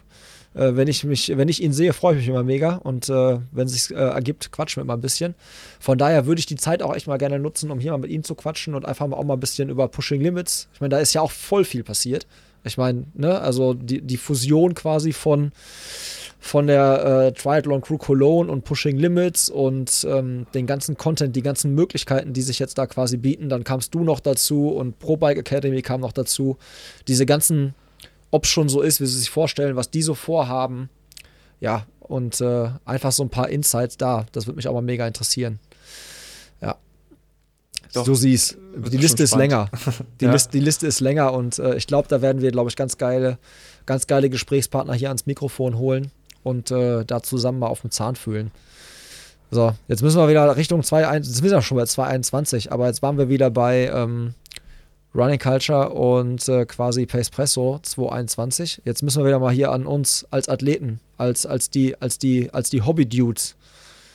Äh, wenn ich mich, wenn ich ihn sehe, freue ich mich immer mega. Und äh, wenn es sich ergibt, quatschen wir mal ein bisschen. Von daher würde ich die Zeit auch echt mal gerne nutzen, um hier mal mit ihm zu quatschen und einfach mal auch mal ein bisschen über Pushing Limits. Ich meine, da ist ja auch voll viel passiert. Ich meine, ne, also die, die Fusion quasi von, von der äh, Triathlon Crew Cologne und Pushing Limits und ähm, den ganzen Content, die ganzen Möglichkeiten, die sich jetzt da quasi bieten. Dann kamst du noch dazu und Pro Bike Academy kam noch dazu. Diese ganzen, ob es schon so ist, wie sie sich vorstellen, was die so vorhaben. Ja, und äh, einfach so ein paar Insights da. Das würde mich mal mega interessieren. Doch, du siehst, die Liste ist länger. Die, ja. Liste, die Liste ist länger und äh, ich glaube, da werden wir, glaube ich, ganz geile, ganz geile Gesprächspartner hier ans Mikrofon holen und äh, da zusammen mal auf dem Zahn fühlen. So, jetzt müssen wir wieder Richtung 2, jetzt sind wir schon bei 221, aber jetzt waren wir wieder bei ähm, Running Culture und äh, quasi Pacepresso 221. Jetzt müssen wir wieder mal hier an uns als Athleten, als, als die, als die, als die Hobby-Dudes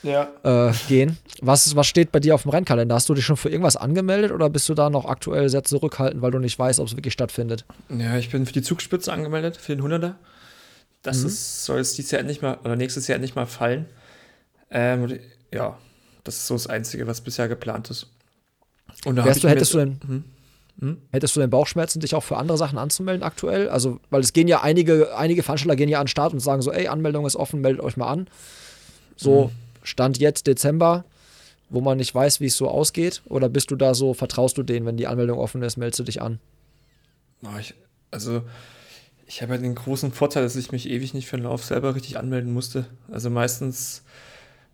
ja. äh, gehen. Was, was steht bei dir auf dem Rennkalender? Hast du dich schon für irgendwas angemeldet oder bist du da noch aktuell sehr zurückhaltend, weil du nicht weißt, ob es wirklich stattfindet? Ja, ich bin für die Zugspitze angemeldet, für den 100er. Das mhm. ist, soll es dieses Jahr endlich mal oder nächstes Jahr endlich mal fallen. Ähm, ja, Das ist so das Einzige, was bisher geplant ist. Und da du, hättest du denn, hm? Hm? hättest du denn Bauchschmerzen, dich auch für andere Sachen anzumelden aktuell? Also, weil es gehen ja einige, einige Veranstalter gehen ja an den Start und sagen so, ey, Anmeldung ist offen, meldet euch mal an. So, hm. Stand jetzt Dezember, wo man nicht weiß, wie es so ausgeht? Oder bist du da so, vertraust du denen, wenn die Anmeldung offen ist, meldest du dich an? Also, ich habe ja den großen Vorteil, dass ich mich ewig nicht für den Lauf selber richtig anmelden musste. Also meistens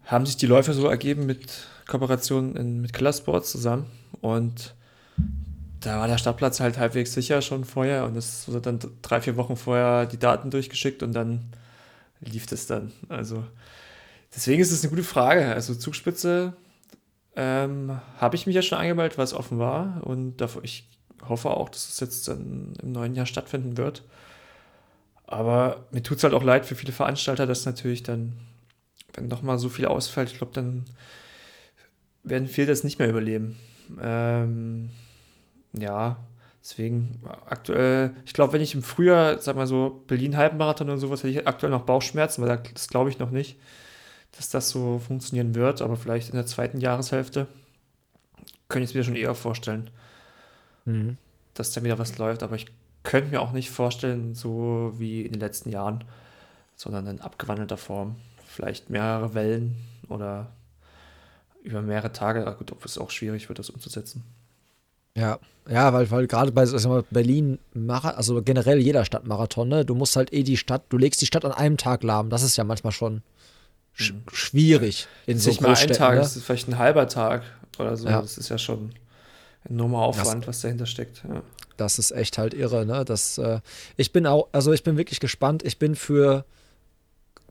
haben sich die Läufe so ergeben mit Kooperationen in, mit Killer Sports zusammen und da war der Startplatz halt halbwegs sicher schon vorher und es wurde dann drei, vier Wochen vorher die Daten durchgeschickt und dann lief das dann. Also deswegen ist es eine gute Frage. Also Zugspitze ähm, habe ich mich ja schon angemeldet, weil es offen war und davor, ich hoffe auch, dass es jetzt dann im neuen Jahr stattfinden wird. Aber mir tut es halt auch leid für viele Veranstalter, dass natürlich dann, wenn nochmal so viel ausfällt, ich glaube, dann werden viele das nicht mehr überleben. Ähm, ja, deswegen aktuell, ich glaube, wenn ich im Frühjahr, sag mal so, Berlin-Halbmarathon oder sowas, hätte ich aktuell noch Bauchschmerzen, weil das glaube ich noch nicht, dass das so funktionieren wird, aber vielleicht in der zweiten Jahreshälfte könnte ich es mir schon eher vorstellen, mhm. dass da wieder was läuft, aber ich könnte mir auch nicht vorstellen, so wie in den letzten Jahren, sondern in abgewandelter Form. Vielleicht mehrere Wellen oder über mehrere Tage. Aber gut, ob es auch schwierig wird, das umzusetzen. Ja, ja, weil, weil gerade bei mal, Berlin, also generell jeder Stadtmarathon, ne, du musst halt eh die Stadt, du legst die Stadt an einem Tag lahm. Das ist ja manchmal schon sch mhm. schwierig in das so nicht mal ein Tag, ne? das ist vielleicht ein halber Tag oder so. Ja. Das ist ja schon ein enormer Aufwand, das, was dahinter steckt. Ja. Das ist echt halt irre, ne? Das, äh, ich bin auch, also ich bin wirklich gespannt. Ich bin für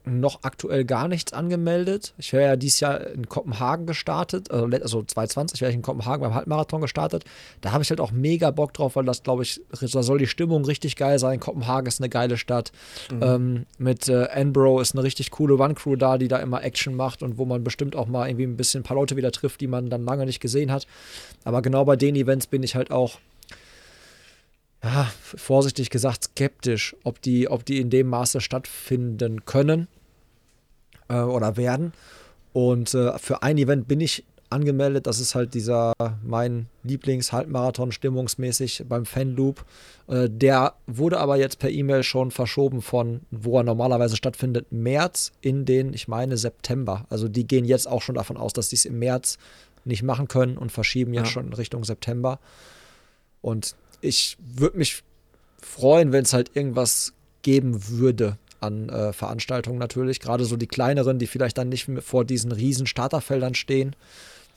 noch aktuell gar nichts angemeldet. Ich wäre ja dieses Jahr in Kopenhagen gestartet, also, also 2020 wäre ich in Kopenhagen beim Halbmarathon gestartet. Da habe ich halt auch mega Bock drauf, weil das, glaube ich, da soll die Stimmung richtig geil sein. Kopenhagen ist eine geile Stadt. Mhm. Ähm, mit äh, Enbro ist eine richtig coole One-Crew da, die da immer Action macht und wo man bestimmt auch mal irgendwie ein bisschen ein paar Leute wieder trifft, die man dann lange nicht gesehen hat. Aber genau bei den Events bin ich halt auch ja, vorsichtig gesagt skeptisch, ob die, ob die in dem Maße stattfinden können äh, oder werden. Und äh, für ein Event bin ich angemeldet. Das ist halt dieser mein Lieblings-Halbmarathon stimmungsmäßig beim Fanloop. Äh, der wurde aber jetzt per E-Mail schon verschoben von, wo er normalerweise stattfindet, März in den, ich meine, September. Also die gehen jetzt auch schon davon aus, dass sie es im März nicht machen können und verschieben jetzt ja. schon in Richtung September. Und ich würde mich freuen, wenn es halt irgendwas geben würde an äh, Veranstaltungen natürlich, gerade so die kleineren, die vielleicht dann nicht vor diesen riesen Starterfeldern stehen,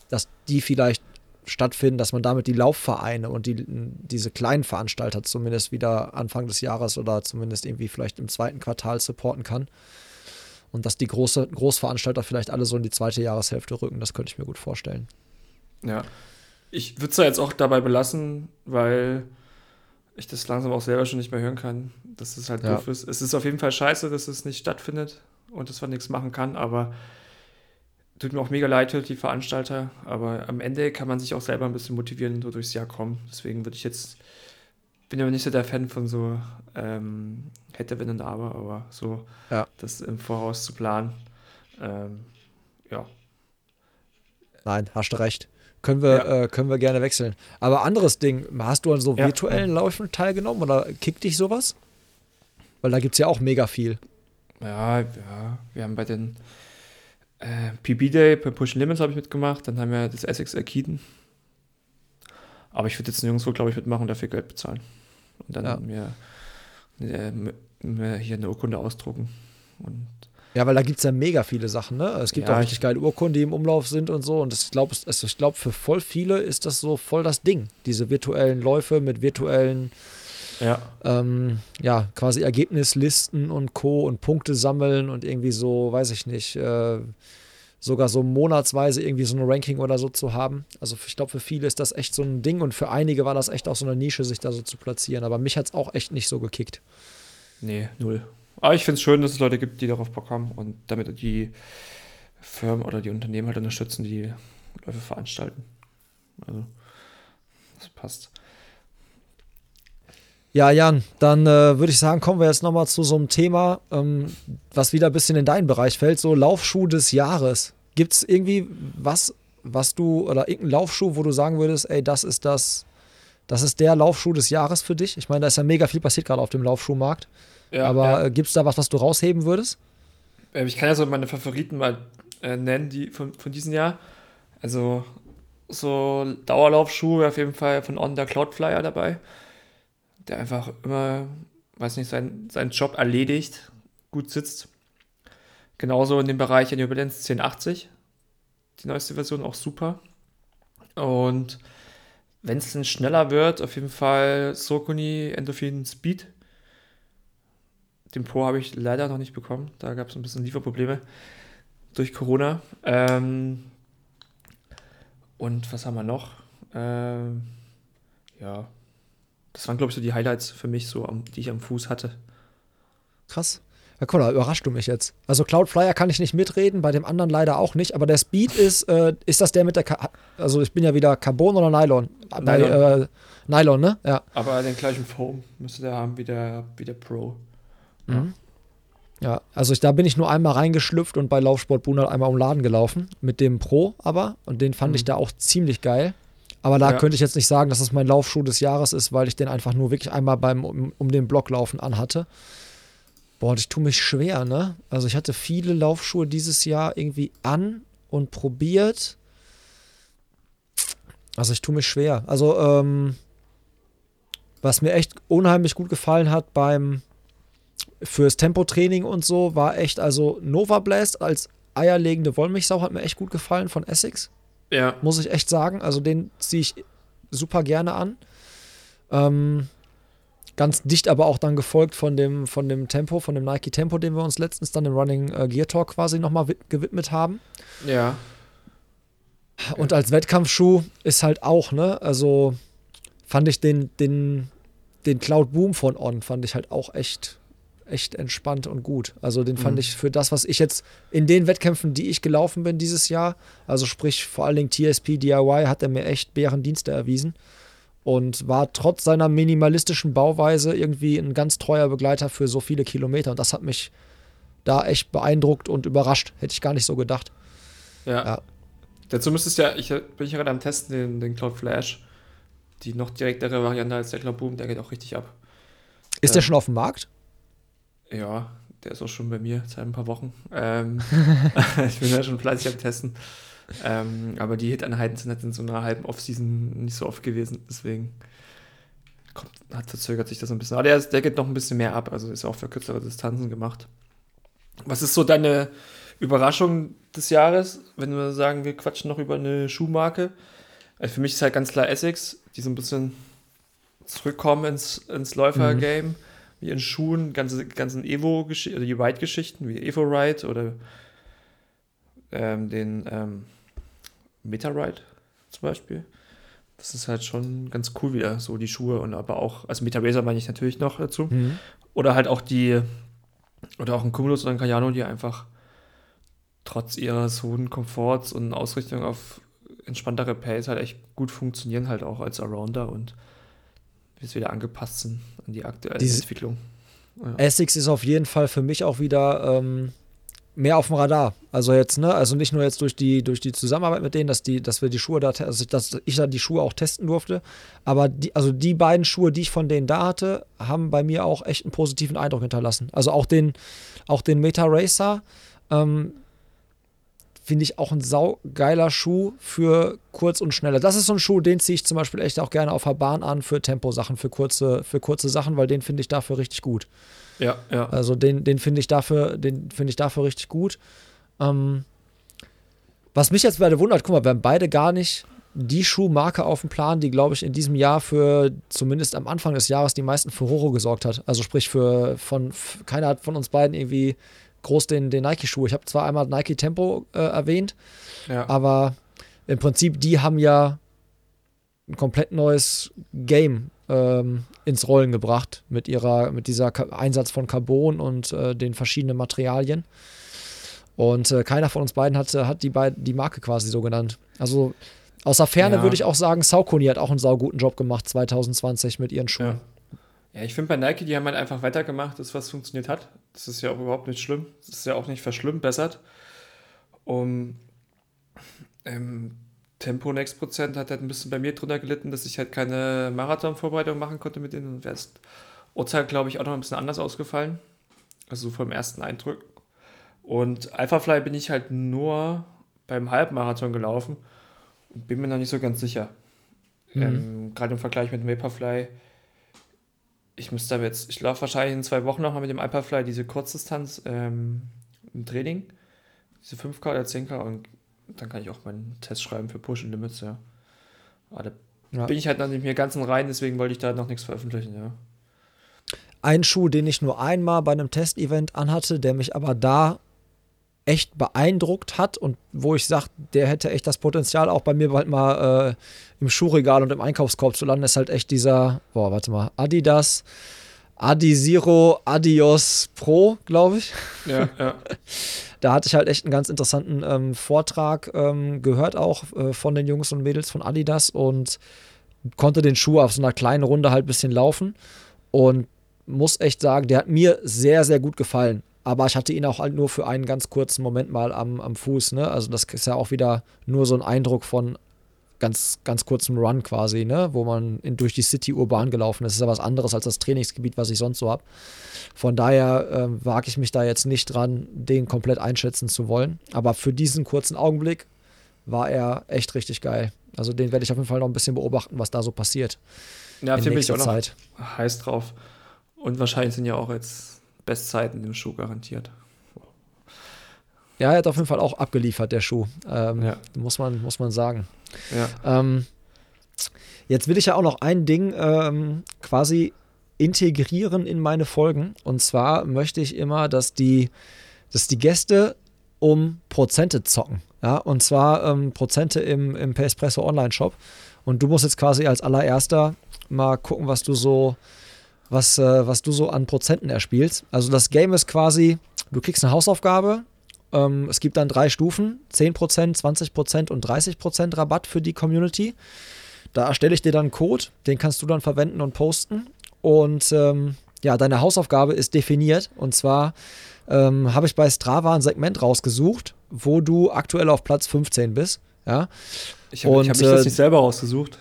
dass die vielleicht stattfinden, dass man damit die Laufvereine und die, diese kleinen Veranstalter zumindest wieder Anfang des Jahres oder zumindest irgendwie vielleicht im zweiten Quartal supporten kann. Und dass die große, Großveranstalter vielleicht alle so in die zweite Jahreshälfte rücken, das könnte ich mir gut vorstellen. Ja. Ich würde es ja jetzt auch dabei belassen, weil ich das langsam auch selber schon nicht mehr hören kann, dass es halt ja. doof ist. Es ist auf jeden Fall scheiße, dass es nicht stattfindet und dass man nichts machen kann, aber tut mir auch mega leid für die Veranstalter, aber am Ende kann man sich auch selber ein bisschen motivieren, so durchs Jahr kommen. Deswegen würde ich jetzt, bin aber nicht so der Fan von so ähm, hätte, wenn und aber, aber so ja. das im Voraus zu planen. Ähm, ja. Nein, hast du recht. Können wir, ja. äh, können wir gerne wechseln. Aber anderes Ding, hast du an so virtuellen ja. Läufen teilgenommen oder kickt dich sowas? Weil da gibt es ja auch mega viel. Ja, ja, wir haben bei den äh, PB Day, bei Push Limits habe ich mitgemacht, dann haben wir das Essex Arkiden. Aber ich würde jetzt nirgendwo, glaube ich, mitmachen und dafür Geld bezahlen. Und dann ja. mir, mir, mir hier eine Urkunde ausdrucken. Und ja, weil da gibt es ja mega viele Sachen, ne? Es gibt ja, auch richtig geile Urkunden, die im Umlauf sind und so. Und ich glaube, ich glaub, für voll viele ist das so voll das Ding. Diese virtuellen Läufe mit virtuellen, ja, ähm, ja quasi Ergebnislisten und Co. und Punkte sammeln und irgendwie so, weiß ich nicht, äh, sogar so monatsweise irgendwie so ein Ranking oder so zu haben. Also ich glaube, für viele ist das echt so ein Ding und für einige war das echt auch so eine Nische, sich da so zu platzieren. Aber mich hat es auch echt nicht so gekickt. Nee, null. Aber ich finde es schön, dass es Leute gibt, die darauf Bock haben und damit die Firmen oder die Unternehmen halt unterstützen, die Läufe veranstalten. Also, das passt. Ja, Jan, dann äh, würde ich sagen, kommen wir jetzt nochmal zu so einem Thema, ähm, was wieder ein bisschen in deinen Bereich fällt, so Laufschuh des Jahres. Gibt es irgendwie was, was du, oder irgendeinen Laufschuh, wo du sagen würdest, ey, das ist das, das ist der Laufschuh des Jahres für dich? Ich meine, da ist ja mega viel passiert gerade auf dem Laufschuhmarkt. Ja, aber ja. Äh, gibt es da was, was du rausheben würdest? Ähm, ich kann ja so meine Favoriten mal äh, nennen, die von, von diesem Jahr. Also so Dauerlaufschuhe auf jeden Fall von On der Cloudflyer dabei, der einfach immer, weiß nicht, sein, seinen Job erledigt, gut sitzt. Genauso in dem Bereich New Balance 1080, die neueste Version auch super. Und wenn es dann schneller wird, auf jeden Fall Sokuni Endorphin Speed. Den Pro habe ich leider noch nicht bekommen. Da gab es ein bisschen Lieferprobleme durch Corona. Ähm, und was haben wir noch? Ähm, ja, das waren, glaube ich, so die Highlights für mich, so am, die ich am Fuß hatte. Krass. Ja, cool, da überrascht du mich jetzt. Also Cloudflyer kann ich nicht mitreden, bei dem anderen leider auch nicht, aber der Speed ist, äh, ist das der mit der, Ka also ich bin ja wieder Carbon oder Nylon? Nylon. Bei, äh, Nylon, ne? Ja. Aber den gleichen Foam müsste der haben wie der, wie der Pro. Mhm. Ja, also ich, da bin ich nur einmal reingeschlüpft und bei Laufsport Bunal einmal um Laden gelaufen. Mit dem Pro aber. Und den fand mhm. ich da auch ziemlich geil. Aber da ja. könnte ich jetzt nicht sagen, dass das mein Laufschuh des Jahres ist, weil ich den einfach nur wirklich einmal beim um, um den Block laufen anhatte. Boah, ich tue mich schwer, ne? Also ich hatte viele Laufschuhe dieses Jahr irgendwie an und probiert. Also ich tue mich schwer. Also, ähm, was mir echt unheimlich gut gefallen hat beim fürs Tempotraining und so, war echt, also Nova Blast als eierlegende Wollmilchsau hat mir echt gut gefallen von Essex. Ja. Muss ich echt sagen. Also den ziehe ich super gerne an. Ähm, Ganz dicht aber auch dann gefolgt von dem, von dem Tempo, von dem Nike Tempo, dem wir uns letztens dann im Running äh, Gear Talk quasi nochmal gewidmet haben. Ja. Und als Wettkampfschuh ist halt auch, ne, also fand ich den, den, den Cloud Boom von On, fand ich halt auch echt, echt entspannt und gut. Also den fand mhm. ich für das, was ich jetzt in den Wettkämpfen, die ich gelaufen bin dieses Jahr, also sprich vor allen Dingen TSP DIY, hat er mir echt Bärendienste erwiesen und war trotz seiner minimalistischen Bauweise irgendwie ein ganz treuer Begleiter für so viele Kilometer. Und das hat mich da echt beeindruckt und überrascht. Hätte ich gar nicht so gedacht. Ja. ja. Dazu müsstest ja, ich bin ich gerade am Testen, den, den Cloud Flash. Die noch direktere Variante als der Cloud Boom, der geht auch richtig ab. Ist ähm, der schon auf dem Markt? Ja, der ist auch schon bei mir seit ein paar Wochen. Ähm, ich bin ja schon fleißig am Testen. Ähm, aber die Hit-Einheiten sind halt in so einer halben Off-Season nicht so oft gewesen, deswegen kommt, hat verzögert sich das ein bisschen. Aber der, der geht noch ein bisschen mehr ab, also ist auch für kürzere Distanzen gemacht. Was ist so deine Überraschung des Jahres, wenn wir sagen, wir quatschen noch über eine Schuhmarke? Also für mich ist halt ganz klar Essex, die so ein bisschen zurückkommen ins, ins Läufer-Game, mhm. Wie in Schuhen, ganze, ganzen Evo-Geschichten, oder die Ride-Geschichten, wie Evo Ride oder ähm, den ähm, Meta-Ride zum Beispiel. Das ist halt schon ganz cool wieder, so die Schuhe und aber auch, also Meta Racer meine ich natürlich noch dazu. Mhm. Oder halt auch die, oder auch ein Cumulus oder ein Cayano, die einfach trotz ihres hohen Komforts und Ausrichtung auf entspanntere Pace halt echt gut funktionieren, halt auch als Arounder und jetzt wieder angepasst sind an die aktuelle Diese Entwicklung. Ja. Essex ist auf jeden Fall für mich auch wieder ähm, mehr auf dem Radar. Also jetzt, ne, also nicht nur jetzt durch die, durch die Zusammenarbeit mit denen, dass die, dass wir die Schuhe da, also dass ich da die Schuhe auch testen durfte, aber die, also die beiden Schuhe, die ich von denen da hatte, haben bei mir auch echt einen positiven Eindruck hinterlassen. Also auch den, auch den Meta Racer, ähm, finde ich auch ein saugeiler Schuh für kurz und schneller. Das ist so ein Schuh, den ziehe ich zum Beispiel echt auch gerne auf der Bahn an für Temposachen, für kurze, für kurze Sachen, weil den finde ich dafür richtig gut. Ja, ja. Also den, den finde ich dafür, den finde ich dafür richtig gut. Ähm, was mich jetzt beide wundert, guck mal, wir haben beide gar nicht die Schuhmarke auf dem Plan, die, glaube ich, in diesem Jahr für zumindest am Anfang des Jahres die meisten Furore gesorgt hat. Also sprich für von keiner hat von uns beiden irgendwie groß den, den Nike-Schuh. Ich habe zwar einmal Nike Tempo äh, erwähnt, ja. aber im Prinzip, die haben ja ein komplett neues Game ähm, ins Rollen gebracht mit ihrer, mit dieser Ka Einsatz von Carbon und äh, den verschiedenen Materialien. Und äh, keiner von uns beiden hat, hat die, Be die Marke quasi so genannt. Also außer Ferne ja. würde ich auch sagen, Saucony hat auch einen sauguten Job gemacht 2020 mit ihren Schuhen. Ja, ja ich finde bei Nike, die haben halt einfach weitergemacht, das was funktioniert hat. Das ist ja auch überhaupt nicht schlimm. Das ist ja auch nicht verschlimmbessert. Um, Ähm, Tempo Next Prozent hat halt ein bisschen bei mir drunter gelitten, dass ich halt keine Marathon-Vorbereitung machen konnte mit denen. Und wäre das Urteil, glaube ich, auch noch ein bisschen anders ausgefallen. Also so vom ersten Eindruck. Und Alphafly bin ich halt nur beim Halbmarathon gelaufen und bin mir noch nicht so ganz sicher. Mhm. Ähm, Gerade im Vergleich mit Vaporfly. Ich müsste aber jetzt, ich laufe wahrscheinlich in zwei Wochen nochmal mit dem Alphafly diese Kurzdistanz ähm, im Training. Diese 5K oder 10K und dann kann ich auch meinen Test schreiben für Push and Limits, ja. Aber da ja. bin ich halt noch nicht mehr ganz rein, deswegen wollte ich da noch nichts veröffentlichen, ja. Ein Schuh, den ich nur einmal bei einem Testevent anhatte, der mich aber da echt beeindruckt hat und wo ich sage, der hätte echt das Potenzial, auch bei mir bald mal äh, im Schuhregal und im Einkaufskorb zu landen, ist halt echt dieser, boah, warte mal, Adidas Adizero Adios Pro, glaube ich. Ja, ja. da hatte ich halt echt einen ganz interessanten ähm, Vortrag ähm, gehört, auch äh, von den Jungs und Mädels von Adidas und konnte den Schuh auf so einer kleinen Runde halt ein bisschen laufen und muss echt sagen, der hat mir sehr, sehr gut gefallen. Aber ich hatte ihn auch halt nur für einen ganz kurzen Moment mal am, am Fuß. Ne? Also das ist ja auch wieder nur so ein Eindruck von ganz, ganz kurzem Run quasi, ne? wo man in, durch die City urban gelaufen ist. Das ist ja was anderes als das Trainingsgebiet, was ich sonst so habe. Von daher äh, wage ich mich da jetzt nicht dran, den komplett einschätzen zu wollen. Aber für diesen kurzen Augenblick war er echt richtig geil. Also den werde ich auf jeden Fall noch ein bisschen beobachten, was da so passiert. Ja, in bin ich auch Zeit. heiß drauf. Und wahrscheinlich sind ja auch jetzt Bestzeiten im Schuh garantiert. Ja, er hat auf jeden Fall auch abgeliefert, der Schuh. Ähm, ja. muss, man, muss man sagen. Ja. Ähm, jetzt will ich ja auch noch ein Ding ähm, quasi integrieren in meine Folgen. Und zwar möchte ich immer, dass die, dass die Gäste um Prozente zocken. Ja, und zwar ähm, Prozente im, im Espresso Online Shop. Und du musst jetzt quasi als allererster mal gucken, was du so, was, äh, was du so an Prozenten erspielst. Also das Game ist quasi, du kriegst eine Hausaufgabe, ähm, es gibt dann drei Stufen: 10%, 20% und 30% Rabatt für die Community. Da erstelle ich dir dann einen Code, den kannst du dann verwenden und posten. Und ähm, ja, deine Hausaufgabe ist definiert. Und zwar ähm, habe ich bei Strava ein Segment rausgesucht, wo du aktuell auf Platz 15 bist. Ja. Ich habe hab mich das äh, nicht selber rausgesucht.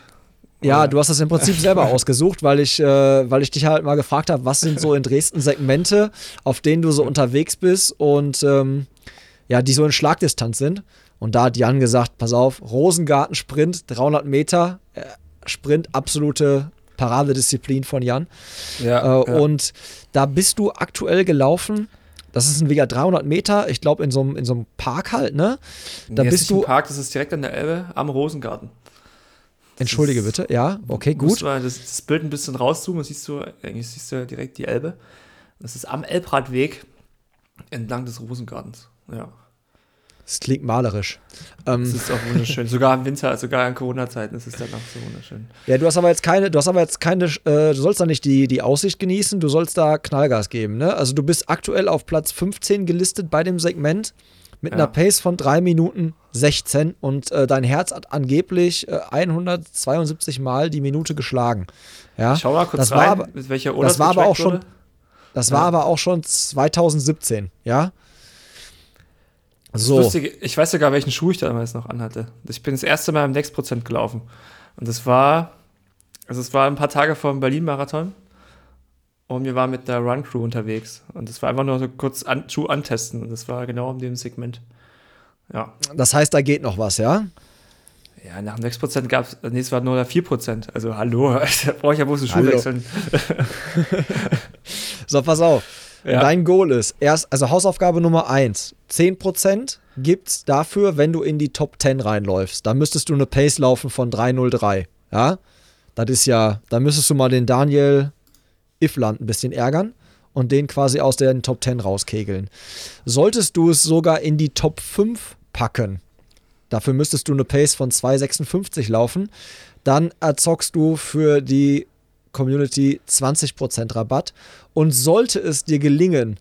Ja, du hast das im Prinzip selber ausgesucht, weil ich, äh, weil ich dich halt mal gefragt habe, was sind so in Dresden Segmente, auf denen du so unterwegs bist und ähm, ja, die so in Schlagdistanz sind. Und da hat Jan gesagt, pass auf, Rosengarten-Sprint, 300 Meter, äh, Sprint, absolute Paradedisziplin von Jan. Ja, äh, ja, Und da bist du aktuell gelaufen. Das ist ein Vega 300 Meter, ich glaube in so einem in so Park halt, ne? Da nee, bist du Park, das ist direkt an der Elbe am Rosengarten. Entschuldige bitte, ja, okay, gut. Mal das, das Bild ein bisschen rauszoomen, siehst du, eigentlich siehst du direkt die Elbe. Das ist am Elbradweg entlang des Rosengartens. Ja. Das klingt malerisch. Ähm, das ist auch wunderschön. sogar im Winter, sogar in Corona-Zeiten ist es dann auch so wunderschön. Ja, du hast aber jetzt keine, du hast aber jetzt keine, äh, du sollst da nicht die, die Aussicht genießen, du sollst da Knallgas geben, ne? Also du bist aktuell auf Platz 15 gelistet bei dem Segment mit ja. einer Pace von 3 Minuten 16 und äh, dein Herz hat angeblich äh, 172 Mal die Minute geschlagen. Ja? Schau mal kurz das rein, war, mit welcher Uhr das, das war aber auch schon, Das ja. war aber auch schon 2017, ja? So. Lustige, ich weiß sogar, welchen Schuh ich damals noch anhatte. Ich bin das erste Mal im Next Prozent gelaufen. Und das war, also es war ein paar Tage vor dem Berlin-Marathon. Und wir waren mit der Run Crew unterwegs. Und das war einfach nur so kurz an, Schuh antesten. Und das war genau in dem Segment. Ja. Das heißt, da geht noch was, ja? Ja, nach dem 6% gab es, nee, es war nur 4%. Also hallo, da brauche ich ja bloß einen Schuh wechseln. so, pass auf. Ja. Dein Goal ist erst, also Hausaufgabe Nummer 1, 10% gibt's dafür, wenn du in die Top 10 reinläufst. Da müsstest du eine Pace laufen von 303. Ja? Das ist ja, da müsstest du mal den Daniel Ifland ein bisschen ärgern und den quasi aus den Top 10 rauskegeln. Solltest du es sogar in die Top 5 packen, dafür müsstest du eine Pace von 256 laufen, dann erzockst du für die Community 20% Rabatt. Und sollte es dir gelingen,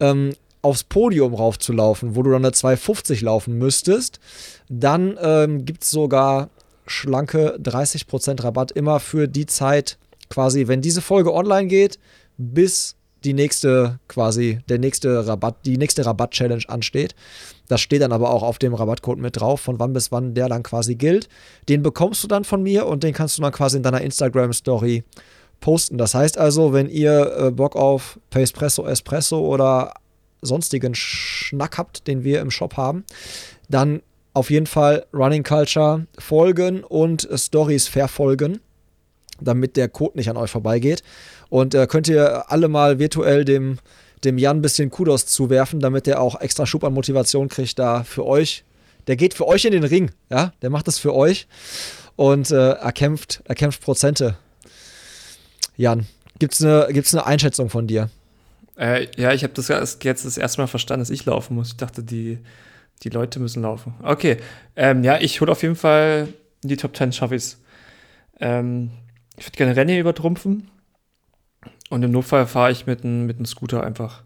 ähm, aufs Podium raufzulaufen, wo du dann eine 250 laufen müsstest, dann ähm, gibt es sogar schlanke 30% Rabatt immer für die Zeit, quasi, wenn diese Folge online geht, bis die nächste quasi, der nächste Rabatt, die nächste Rabatt-Challenge ansteht. Das steht dann aber auch auf dem Rabattcode mit drauf, von wann bis wann der dann quasi gilt. Den bekommst du dann von mir und den kannst du dann quasi in deiner Instagram-Story posten. Das heißt also, wenn ihr äh, Bock auf Pacepresso, Espresso oder sonstigen Schnack habt, den wir im Shop haben, dann auf jeden Fall Running Culture folgen und Stories verfolgen, damit der Code nicht an euch vorbeigeht. Und äh, könnt ihr alle mal virtuell dem, dem Jan ein bisschen Kudos zuwerfen, damit der auch extra Schub an Motivation kriegt, da für euch. Der geht für euch in den Ring, ja, der macht das für euch und äh, erkämpft, erkämpft Prozente. Jan, gibt es eine, gibt's eine Einschätzung von dir? Äh, ja, ich habe das jetzt das erste Mal verstanden, dass ich laufen muss. Ich dachte, die, die Leute müssen laufen. Okay, ähm, ja, ich hole auf jeden Fall die Top 10 schaffe ich ähm, Ich würde gerne Rennen übertrumpfen. Und im Notfall fahre ich mit einem mit Scooter einfach.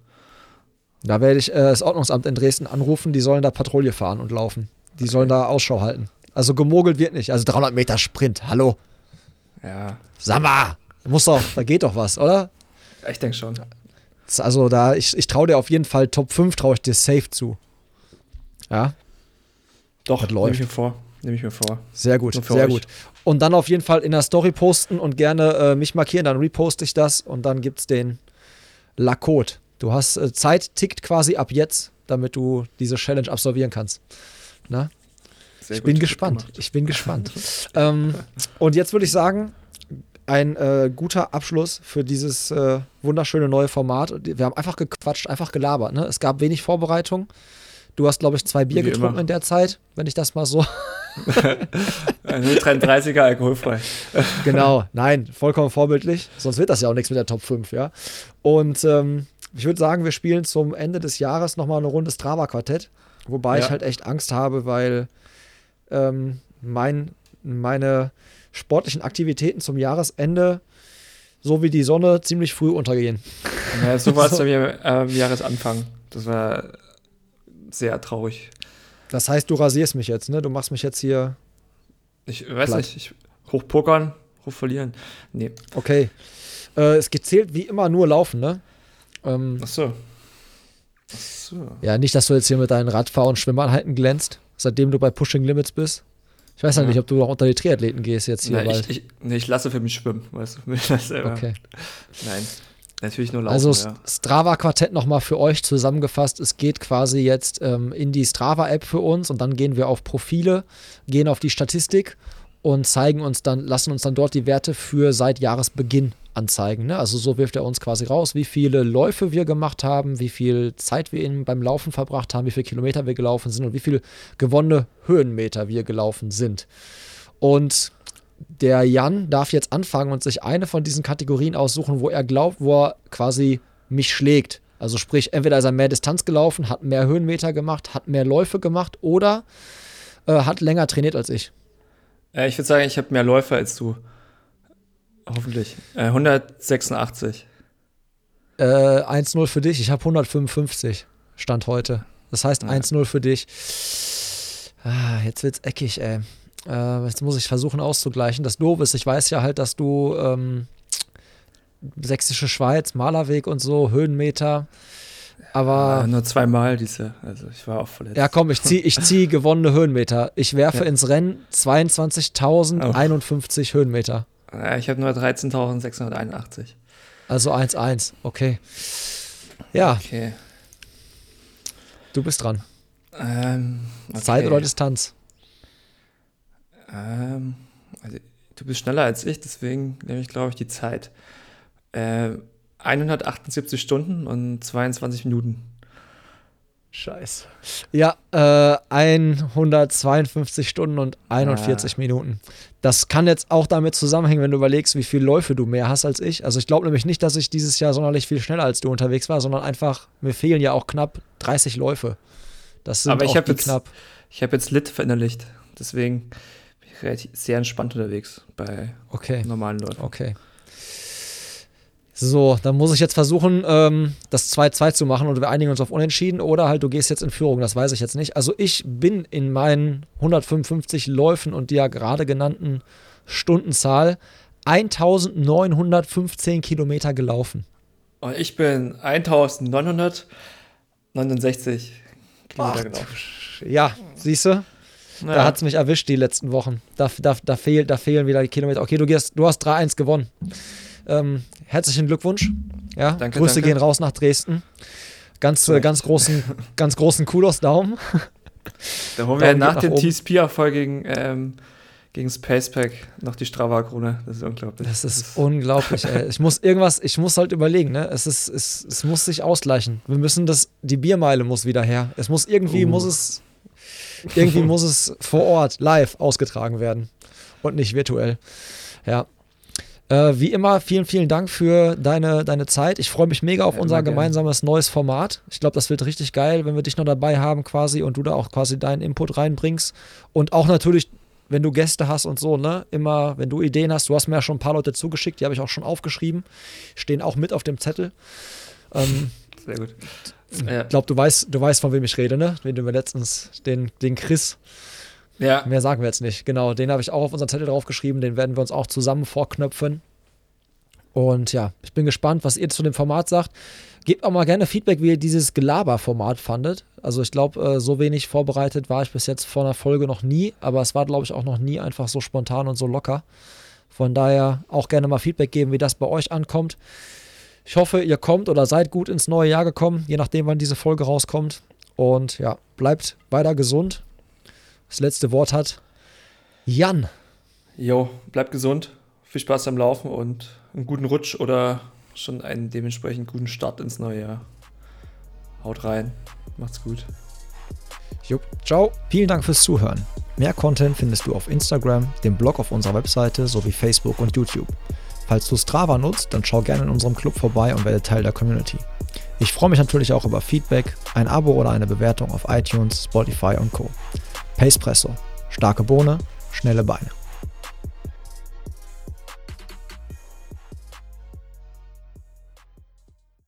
Da werde ich äh, das Ordnungsamt in Dresden anrufen, die sollen da Patrouille fahren und laufen. Die okay. sollen da Ausschau halten. Also gemogelt wird nicht. Also 300 Meter Sprint, hallo. Ja. Sag mal, muss doch, da geht doch was, oder? Ich denke schon. Also da, ich, ich traue dir auf jeden Fall Top 5, traue ich dir safe zu. Ja. Doch, das läuft. Ich mir vor. Nehme ich mir vor. Sehr gut, sehr euch. gut. Und dann auf jeden Fall in der Story posten und gerne äh, mich markieren, dann reposte ich das und dann gibt es den Lakot. Du hast äh, Zeit, tickt quasi ab jetzt, damit du diese Challenge absolvieren kannst. Na? Sehr ich, bin gespannt. ich bin gespannt. ähm, und jetzt würde ich sagen, ein äh, guter Abschluss für dieses äh, wunderschöne neue Format. Wir haben einfach gequatscht, einfach gelabert. Ne? Es gab wenig Vorbereitung. Du hast, glaube ich, zwei Bier Wie getrunken immer. in der Zeit, wenn ich das mal so. 33er alkoholfrei. genau, nein, vollkommen vorbildlich. Sonst wird das ja auch nichts mit der Top 5, ja. Und ähm, ich würde sagen, wir spielen zum Ende des Jahres nochmal eine Runde Strava-Quartett. Wobei ja. ich halt echt Angst habe, weil ähm, mein, meine sportlichen Aktivitäten zum Jahresende so wie die Sonne ziemlich früh untergehen. Ja, so war es mir am Jahresanfang. Das war sehr traurig. Das heißt, du rasierst mich jetzt, ne? Du machst mich jetzt hier. Ich weiß platt. nicht, ich, hochpokern, hoch verlieren. Nee. Okay. Äh, es gezählt wie immer nur laufen, ne? Ähm, Ach so. Ach so. Ja, nicht, dass du jetzt hier mit deinen Radfahr- und Schwimmeinheiten glänzt, seitdem du bei Pushing Limits bist. Ich weiß ja nicht, ob du noch unter die Triathleten gehst jetzt hier. Nein, ich, ich, nee, ich lasse für mich schwimmen, weißt du. okay. Nein. Natürlich nur laufen. Also ja. Strava-Quartett nochmal für euch zusammengefasst. Es geht quasi jetzt ähm, in die Strava-App für uns und dann gehen wir auf Profile, gehen auf die Statistik und zeigen uns dann, lassen uns dann dort die Werte für seit Jahresbeginn anzeigen. Ne? Also so wirft er uns quasi raus, wie viele Läufe wir gemacht haben, wie viel Zeit wir in, beim Laufen verbracht haben, wie viele Kilometer wir gelaufen sind und wie viele gewonnene Höhenmeter wir gelaufen sind. Und der Jan darf jetzt anfangen und sich eine von diesen Kategorien aussuchen, wo er glaubt, wo er quasi mich schlägt. Also sprich, entweder ist er mehr Distanz gelaufen, hat mehr Höhenmeter gemacht, hat mehr Läufe gemacht oder äh, hat länger trainiert als ich. Äh, ich würde sagen, ich habe mehr Läufe als du. Hoffentlich. Äh, 186. Äh, 1-0 für dich. Ich habe 155. Stand heute. Das heißt ja. 1-0 für dich. Ah, jetzt wird's eckig, ey. Äh, jetzt muss ich versuchen auszugleichen. Das Doof ist, ich weiß ja halt, dass du ähm, Sächsische Schweiz, Malerweg und so, Höhenmeter. Aber. Ja, nur zweimal diese. Also ich war auch verletzt. Ja, komm, ich ziehe ich zieh gewonnene Höhenmeter. Ich werfe ja. ins Rennen 22.051 Höhenmeter. Ja, ich habe nur 13.681. Also 1-1, okay. Ja. Okay. Du bist dran. Ähm, okay. Zeit oder Distanz? Ähm, also, du bist schneller als ich, deswegen nehme ich, glaube ich, die Zeit. Äh, 178 Stunden und 22 Minuten. Scheiße. Ja, äh, 152 Stunden und 41 ah. Minuten. Das kann jetzt auch damit zusammenhängen, wenn du überlegst, wie viele Läufe du mehr hast als ich. Also ich glaube nämlich nicht, dass ich dieses Jahr sonderlich viel schneller als du unterwegs war, sondern einfach, mir fehlen ja auch knapp 30 Läufe. Das sind Aber ich habe jetzt, knapp. Ich habe jetzt Lit verinnerlicht. Deswegen relativ, sehr entspannt unterwegs bei okay. normalen Läufen. Okay. So, dann muss ich jetzt versuchen, ähm, das 2-2 zu machen und wir einigen uns auf Unentschieden oder halt du gehst jetzt in Führung, das weiß ich jetzt nicht. Also ich bin in meinen 155 Läufen und der gerade genannten Stundenzahl 1915 Kilometer gelaufen. Und ich bin 1969 Kilometer gelaufen. Ja, siehst du? Ja. Da hat es mich erwischt die letzten Wochen. Da, da, da, fehl, da fehlen wieder die Kilometer. Okay, du, gehst, du hast 3-1 gewonnen. Ähm, herzlichen Glückwunsch. Ja, danke, Grüße danke. gehen raus nach Dresden. Ganz, äh, ganz großen, ganz großen Kudos, Daumen. Da holen wir nach, nach dem TSP-Erfolg gegen, ähm, gegen Spacepack noch die Strava-Krone. Das ist unglaublich. Das ist, das ist unglaublich, ey. Ich muss irgendwas, ich muss halt überlegen, ne? Es, ist, es, es muss sich ausgleichen. Wir müssen das, die Biermeile muss wieder her. Es muss irgendwie, uh. muss es, irgendwie muss es vor Ort, live ausgetragen werden. Und nicht virtuell. Ja, äh, wie immer, vielen, vielen Dank für deine, deine Zeit. Ich freue mich mega auf ja, unser gemeinsames neues Format. Ich glaube, das wird richtig geil, wenn wir dich noch dabei haben quasi und du da auch quasi deinen Input reinbringst. Und auch natürlich, wenn du Gäste hast und so, ne? Immer, wenn du Ideen hast, du hast mir ja schon ein paar Leute zugeschickt, die habe ich auch schon aufgeschrieben, stehen auch mit auf dem Zettel. Ähm, Sehr gut. Ich glaube, du weißt, du weißt, von wem ich rede, ne? Wen du mir letztens, den, den Chris. Ja. Mehr sagen wir jetzt nicht. Genau, den habe ich auch auf unseren Zettel draufgeschrieben. Den werden wir uns auch zusammen vorknöpfen. Und ja, ich bin gespannt, was ihr zu dem Format sagt. Gebt auch mal gerne Feedback, wie ihr dieses Gelaber-Format fandet. Also ich glaube, äh, so wenig vorbereitet war ich bis jetzt vor einer Folge noch nie, aber es war, glaube ich, auch noch nie einfach so spontan und so locker. Von daher auch gerne mal Feedback geben, wie das bei euch ankommt. Ich hoffe, ihr kommt oder seid gut ins neue Jahr gekommen, je nachdem, wann diese Folge rauskommt. Und ja, bleibt weiter gesund. Das letzte Wort hat Jan. Jo, bleibt gesund, viel Spaß beim Laufen und einen guten Rutsch oder schon einen dementsprechend guten Start ins neue Jahr. Haut rein, macht's gut. Jupp, ciao. Vielen Dank fürs Zuhören. Mehr Content findest du auf Instagram, dem Blog auf unserer Webseite sowie Facebook und YouTube. Falls du Strava nutzt, dann schau gerne in unserem Club vorbei und werde Teil der Community. Ich freue mich natürlich auch über Feedback, ein Abo oder eine Bewertung auf iTunes, Spotify und Co. Pacepresso. Starke Bohne, schnelle Beine.